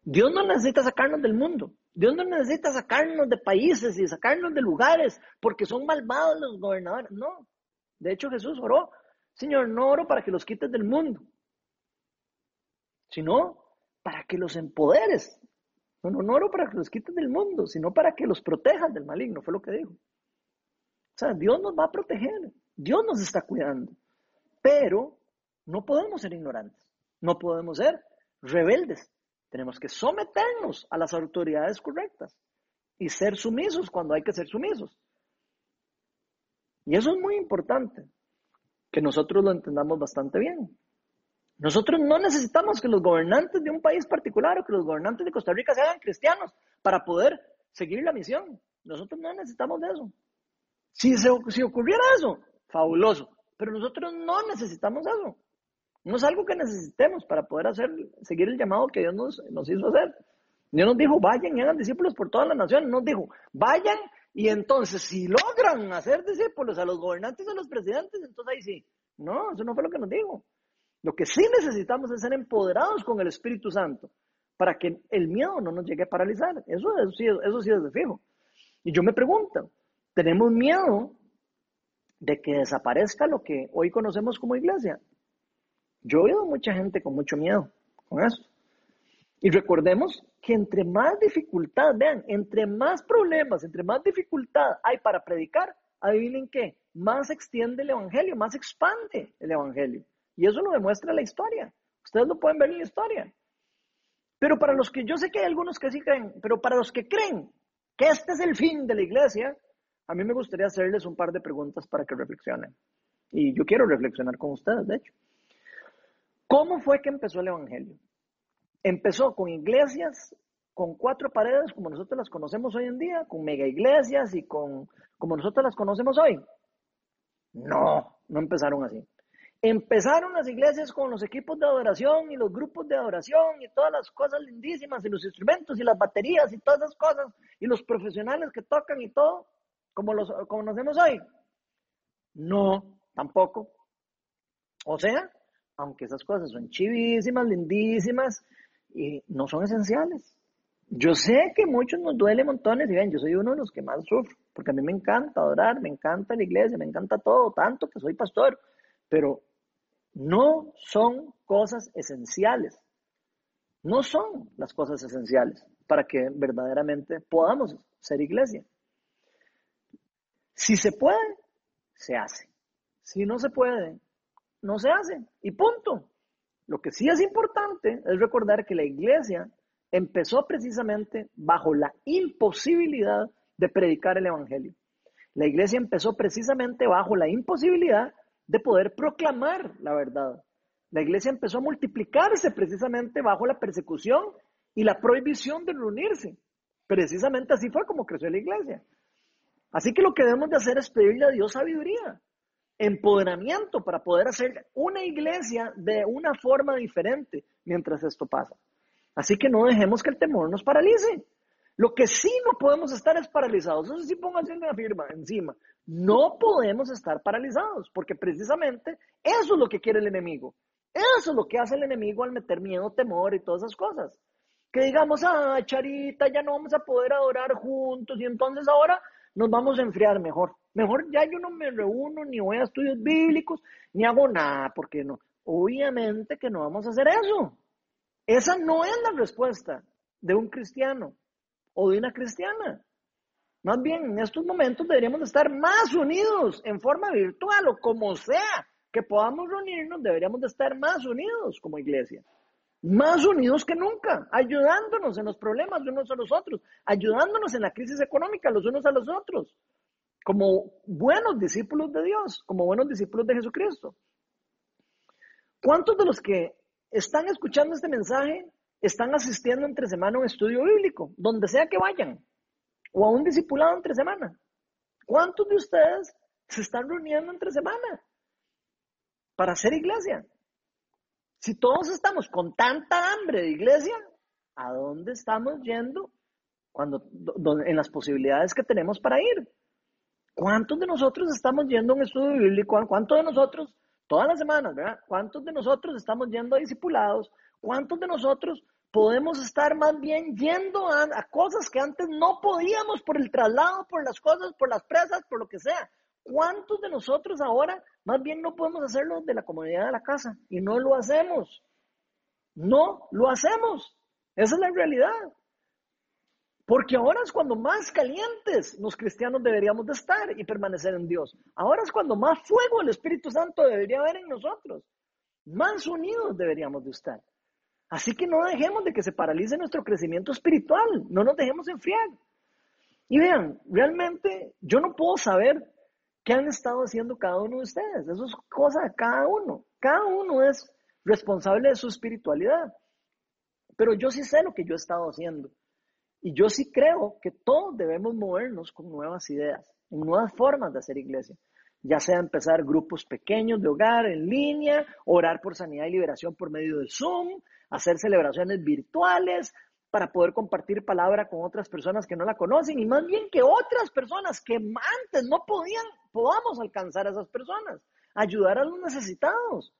Dios no necesita sacarnos del mundo. Dios no necesita sacarnos de países y sacarnos de lugares porque son malvados los gobernadores. No. De hecho, Jesús oró, Señor, no oro para que los quites del mundo, sino para que los empoderes. No, no, no oro para que los quites del mundo, sino para que los protejas del maligno, fue lo que dijo. O sea, Dios nos va a proteger, Dios nos está cuidando, pero no podemos ser ignorantes, no podemos ser rebeldes, tenemos que someternos a las autoridades correctas y ser sumisos cuando hay que ser sumisos. Y eso es muy importante, que nosotros lo entendamos bastante bien. Nosotros no necesitamos que los gobernantes de un país particular o que los gobernantes de Costa Rica sean cristianos para poder seguir la misión. Nosotros no necesitamos de eso. Si, si ocurriera eso, fabuloso. Pero nosotros no necesitamos eso. No es algo que necesitemos para poder hacer, seguir el llamado que Dios nos, nos hizo hacer. Dios nos dijo, vayan y hagan discípulos por toda la nación. Nos dijo, vayan y entonces si logran hacer discípulos a los gobernantes a los presidentes, entonces ahí sí. No, eso no fue lo que nos dijo. Lo que sí necesitamos es ser empoderados con el Espíritu Santo para que el miedo no nos llegue a paralizar. Eso, eso, sí, eso sí es de fijo. Y yo me pregunto, ¿tenemos miedo de que desaparezca lo que hoy conocemos como iglesia? Yo he oído mucha gente con mucho miedo con eso. Y recordemos que entre más dificultad, vean, entre más problemas, entre más dificultad hay para predicar, adivinen qué, más extiende el Evangelio, más expande el Evangelio. Y eso lo demuestra la historia. Ustedes lo pueden ver en la historia. Pero para los que yo sé que hay algunos que sí creen, pero para los que creen que este es el fin de la iglesia, a mí me gustaría hacerles un par de preguntas para que reflexionen. Y yo quiero reflexionar con ustedes, de hecho. ¿Cómo fue que empezó el Evangelio? Empezó con iglesias con cuatro paredes como nosotros las conocemos hoy en día, con mega iglesias y con como nosotros las conocemos hoy. No, no empezaron así. Empezaron las iglesias con los equipos de adoración y los grupos de adoración y todas las cosas lindísimas y los instrumentos y las baterías y todas esas cosas y los profesionales que tocan y todo, como los como conocemos hoy. No, tampoco. O sea, aunque esas cosas son chivísimas, lindísimas, y no son esenciales. Yo sé que muchos nos duele montones y ven, yo soy uno de los que más sufro, porque a mí me encanta adorar, me encanta la iglesia, me encanta todo, tanto que soy pastor, pero no son cosas esenciales. No son las cosas esenciales para que verdaderamente podamos ser iglesia. Si se puede, se hace. Si no se puede, no se hace. Y punto. Lo que sí es importante es recordar que la iglesia empezó precisamente bajo la imposibilidad de predicar el Evangelio. La iglesia empezó precisamente bajo la imposibilidad de poder proclamar la verdad. La iglesia empezó a multiplicarse precisamente bajo la persecución y la prohibición de reunirse. Precisamente así fue como creció la iglesia. Así que lo que debemos de hacer es pedirle a Dios sabiduría, empoderamiento para poder hacer una iglesia de una forma diferente mientras esto pasa. Así que no dejemos que el temor nos paralice. Lo que sí no podemos estar es paralizados. Eso sí haciendo una firma encima. No podemos estar paralizados, porque precisamente eso es lo que quiere el enemigo. Eso es lo que hace el enemigo al meter miedo, temor y todas esas cosas. Que digamos, ah, Charita, ya no vamos a poder adorar juntos y entonces ahora nos vamos a enfriar mejor. Mejor ya yo no me reúno, ni voy a estudios bíblicos, ni hago nada, porque no. Obviamente que no vamos a hacer eso. Esa no es la respuesta de un cristiano o de una cristiana. Más bien, en estos momentos deberíamos estar más unidos en forma virtual o como sea que podamos reunirnos, deberíamos de estar más unidos como iglesia. Más unidos que nunca, ayudándonos en los problemas de unos a los otros, ayudándonos en la crisis económica los unos a los otros, como buenos discípulos de Dios, como buenos discípulos de Jesucristo. ¿Cuántos de los que están escuchando este mensaje están asistiendo entre semana a un estudio bíblico, donde sea que vayan, o a un discipulado entre semana? ¿Cuántos de ustedes se están reuniendo entre semana para hacer iglesia? Si todos estamos con tanta hambre de iglesia, ¿a dónde estamos yendo cuando, en las posibilidades que tenemos para ir? ¿Cuántos de nosotros estamos yendo a un estudio bíblico? ¿Cuántos de nosotros, todas las semanas, ¿verdad? ¿Cuántos de nosotros estamos yendo a discipulados? ¿Cuántos de nosotros podemos estar más bien yendo a, cosas que antes no podíamos por el traslado, por las cosas, por las presas, por lo que sea? ¿Cuántos de nosotros ahora más bien no podemos hacerlo de la comodidad de la casa? Y no lo hacemos. No lo hacemos. Esa es la realidad. Porque ahora es cuando más calientes los cristianos deberíamos de estar y permanecer en Dios. Ahora es cuando más fuego el Espíritu Santo debería haber en nosotros. Más unidos deberíamos de estar. Así que no dejemos de que se paralice nuestro crecimiento espiritual. No nos dejemos enfriar. Y vean, realmente yo no puedo saber qué han estado haciendo cada uno de ustedes. Eso es cosa de cada uno. Cada uno es responsable de su espiritualidad. Pero yo sí sé lo que yo he estado haciendo. Y yo sí creo que todos debemos movernos con nuevas ideas, nuevas formas de hacer iglesia. Ya sea empezar grupos pequeños de hogar en línea, orar por sanidad y liberación por medio de Zoom, hacer celebraciones virtuales para poder compartir palabra con otras personas que no la conocen y más bien que otras personas que antes no podían, podamos alcanzar a esas personas, ayudar a los necesitados.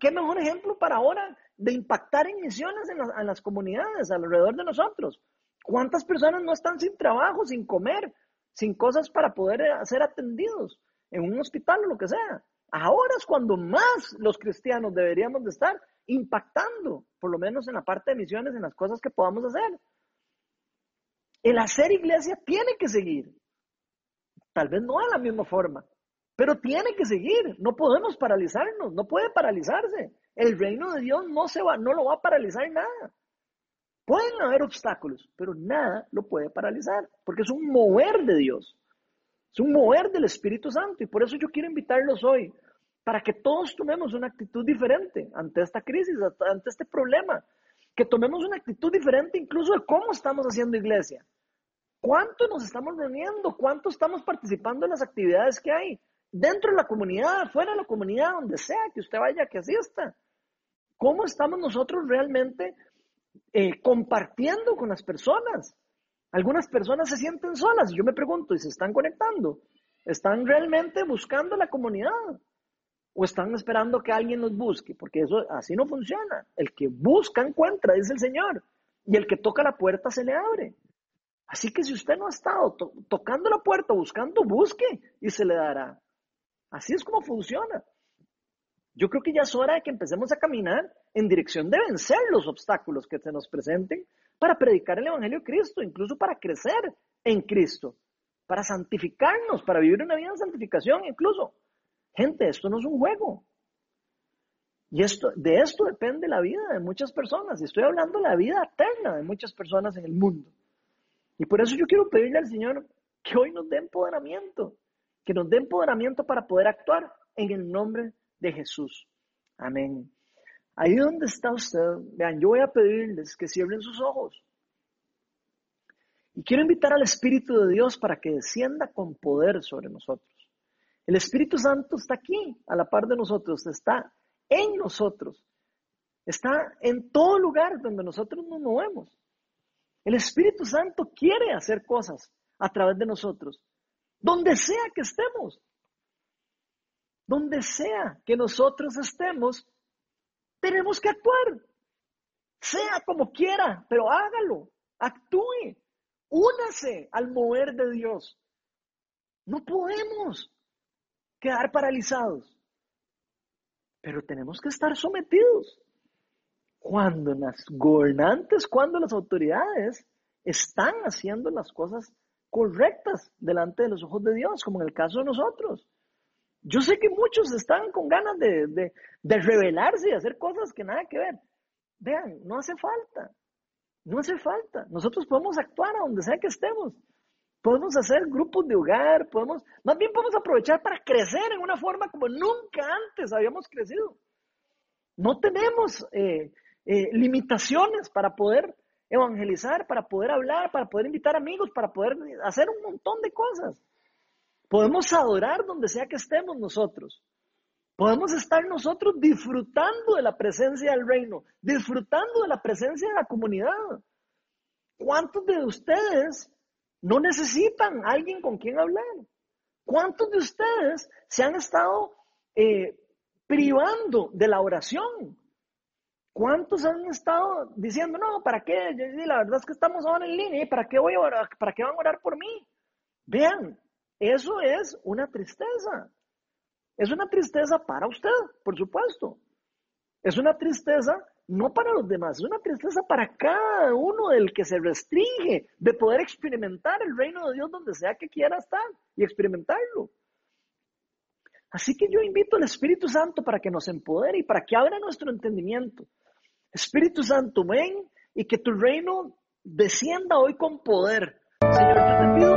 ¿Qué mejor ejemplo para ahora de impactar en misiones en, en las comunidades alrededor de nosotros? ¿Cuántas personas no están sin trabajo, sin comer, sin cosas para poder ser atendidos en un hospital o lo que sea? Ahora es cuando más los cristianos deberíamos de estar impactando, por lo menos en la parte de misiones, en las cosas que podamos hacer. El hacer iglesia tiene que seguir. Tal vez no a la misma forma, pero tiene que seguir. No podemos paralizarnos, no puede paralizarse. El reino de Dios no se va, no lo va a paralizar nada. Pueden haber obstáculos, pero nada lo puede paralizar, porque es un mover de Dios. Es un mover del Espíritu Santo. Y por eso yo quiero invitarlos hoy, para que todos tomemos una actitud diferente ante esta crisis, ante este problema. Que tomemos una actitud diferente incluso de cómo estamos haciendo iglesia. ¿Cuánto nos estamos reuniendo? ¿Cuánto estamos participando en las actividades que hay? Dentro de la comunidad, fuera de la comunidad, donde sea que usted vaya, que asista. ¿Cómo estamos nosotros realmente eh, compartiendo con las personas. Algunas personas se sienten solas y yo me pregunto, ¿y se están conectando? ¿Están realmente buscando la comunidad? ¿O están esperando que alguien los busque? Porque eso así no funciona. El que busca encuentra, dice el Señor. Y el que toca la puerta se le abre. Así que si usted no ha estado tocando la puerta, buscando, busque y se le dará. Así es como funciona. Yo creo que ya es hora de que empecemos a caminar en dirección de vencer los obstáculos que se nos presenten para predicar el Evangelio de Cristo, incluso para crecer en Cristo, para santificarnos, para vivir una vida de santificación incluso. Gente, esto no es un juego. Y esto, de esto depende la vida de muchas personas. Y estoy hablando de la vida eterna de muchas personas en el mundo. Y por eso yo quiero pedirle al Señor que hoy nos dé empoderamiento, que nos dé empoderamiento para poder actuar en el nombre de Jesús. Amén. Ahí donde está usted, vean, yo voy a pedirles que cierren sus ojos. Y quiero invitar al Espíritu de Dios para que descienda con poder sobre nosotros. El Espíritu Santo está aquí, a la par de nosotros, está en nosotros. Está en todo lugar donde nosotros nos movemos. El Espíritu Santo quiere hacer cosas a través de nosotros, donde sea que estemos. Donde sea que nosotros estemos, tenemos que actuar. Sea como quiera, pero hágalo, actúe, únase al mover de Dios. No podemos quedar paralizados. Pero tenemos que estar sometidos. Cuando las gobernantes, cuando las autoridades están haciendo las cosas correctas delante de los ojos de Dios, como en el caso de nosotros. Yo sé que muchos están con ganas de, de, rebelarse y hacer cosas que nada que ver. Vean, no hace falta. No hace falta. Nosotros podemos actuar a donde sea que estemos. Podemos hacer grupos de hogar, podemos, más bien podemos aprovechar para crecer en una forma como nunca antes habíamos crecido. No tenemos eh, eh, limitaciones para poder evangelizar, para poder hablar, para poder invitar amigos, para poder hacer un montón de cosas. Podemos adorar donde sea que estemos nosotros. Podemos estar nosotros disfrutando de la presencia del reino, disfrutando de la presencia de la comunidad. ¿Cuántos de ustedes no necesitan alguien con quien hablar. ¿Cuántos de ustedes se han estado eh, privando de la oración? ¿Cuántos han estado diciendo, no, ¿para qué? La verdad es que estamos ahora en línea, ¿para qué, voy a orar? ¿para qué van a orar por mí? Vean, eso es una tristeza. Es una tristeza para usted, por supuesto. Es una tristeza no para los demás, es una tristeza para cada uno del que se restringe de poder experimentar el reino de Dios donde sea que quiera estar y experimentarlo. Así que yo invito al Espíritu Santo para que nos empodere y para que abra nuestro entendimiento. Espíritu Santo, ven y que tu reino descienda hoy con poder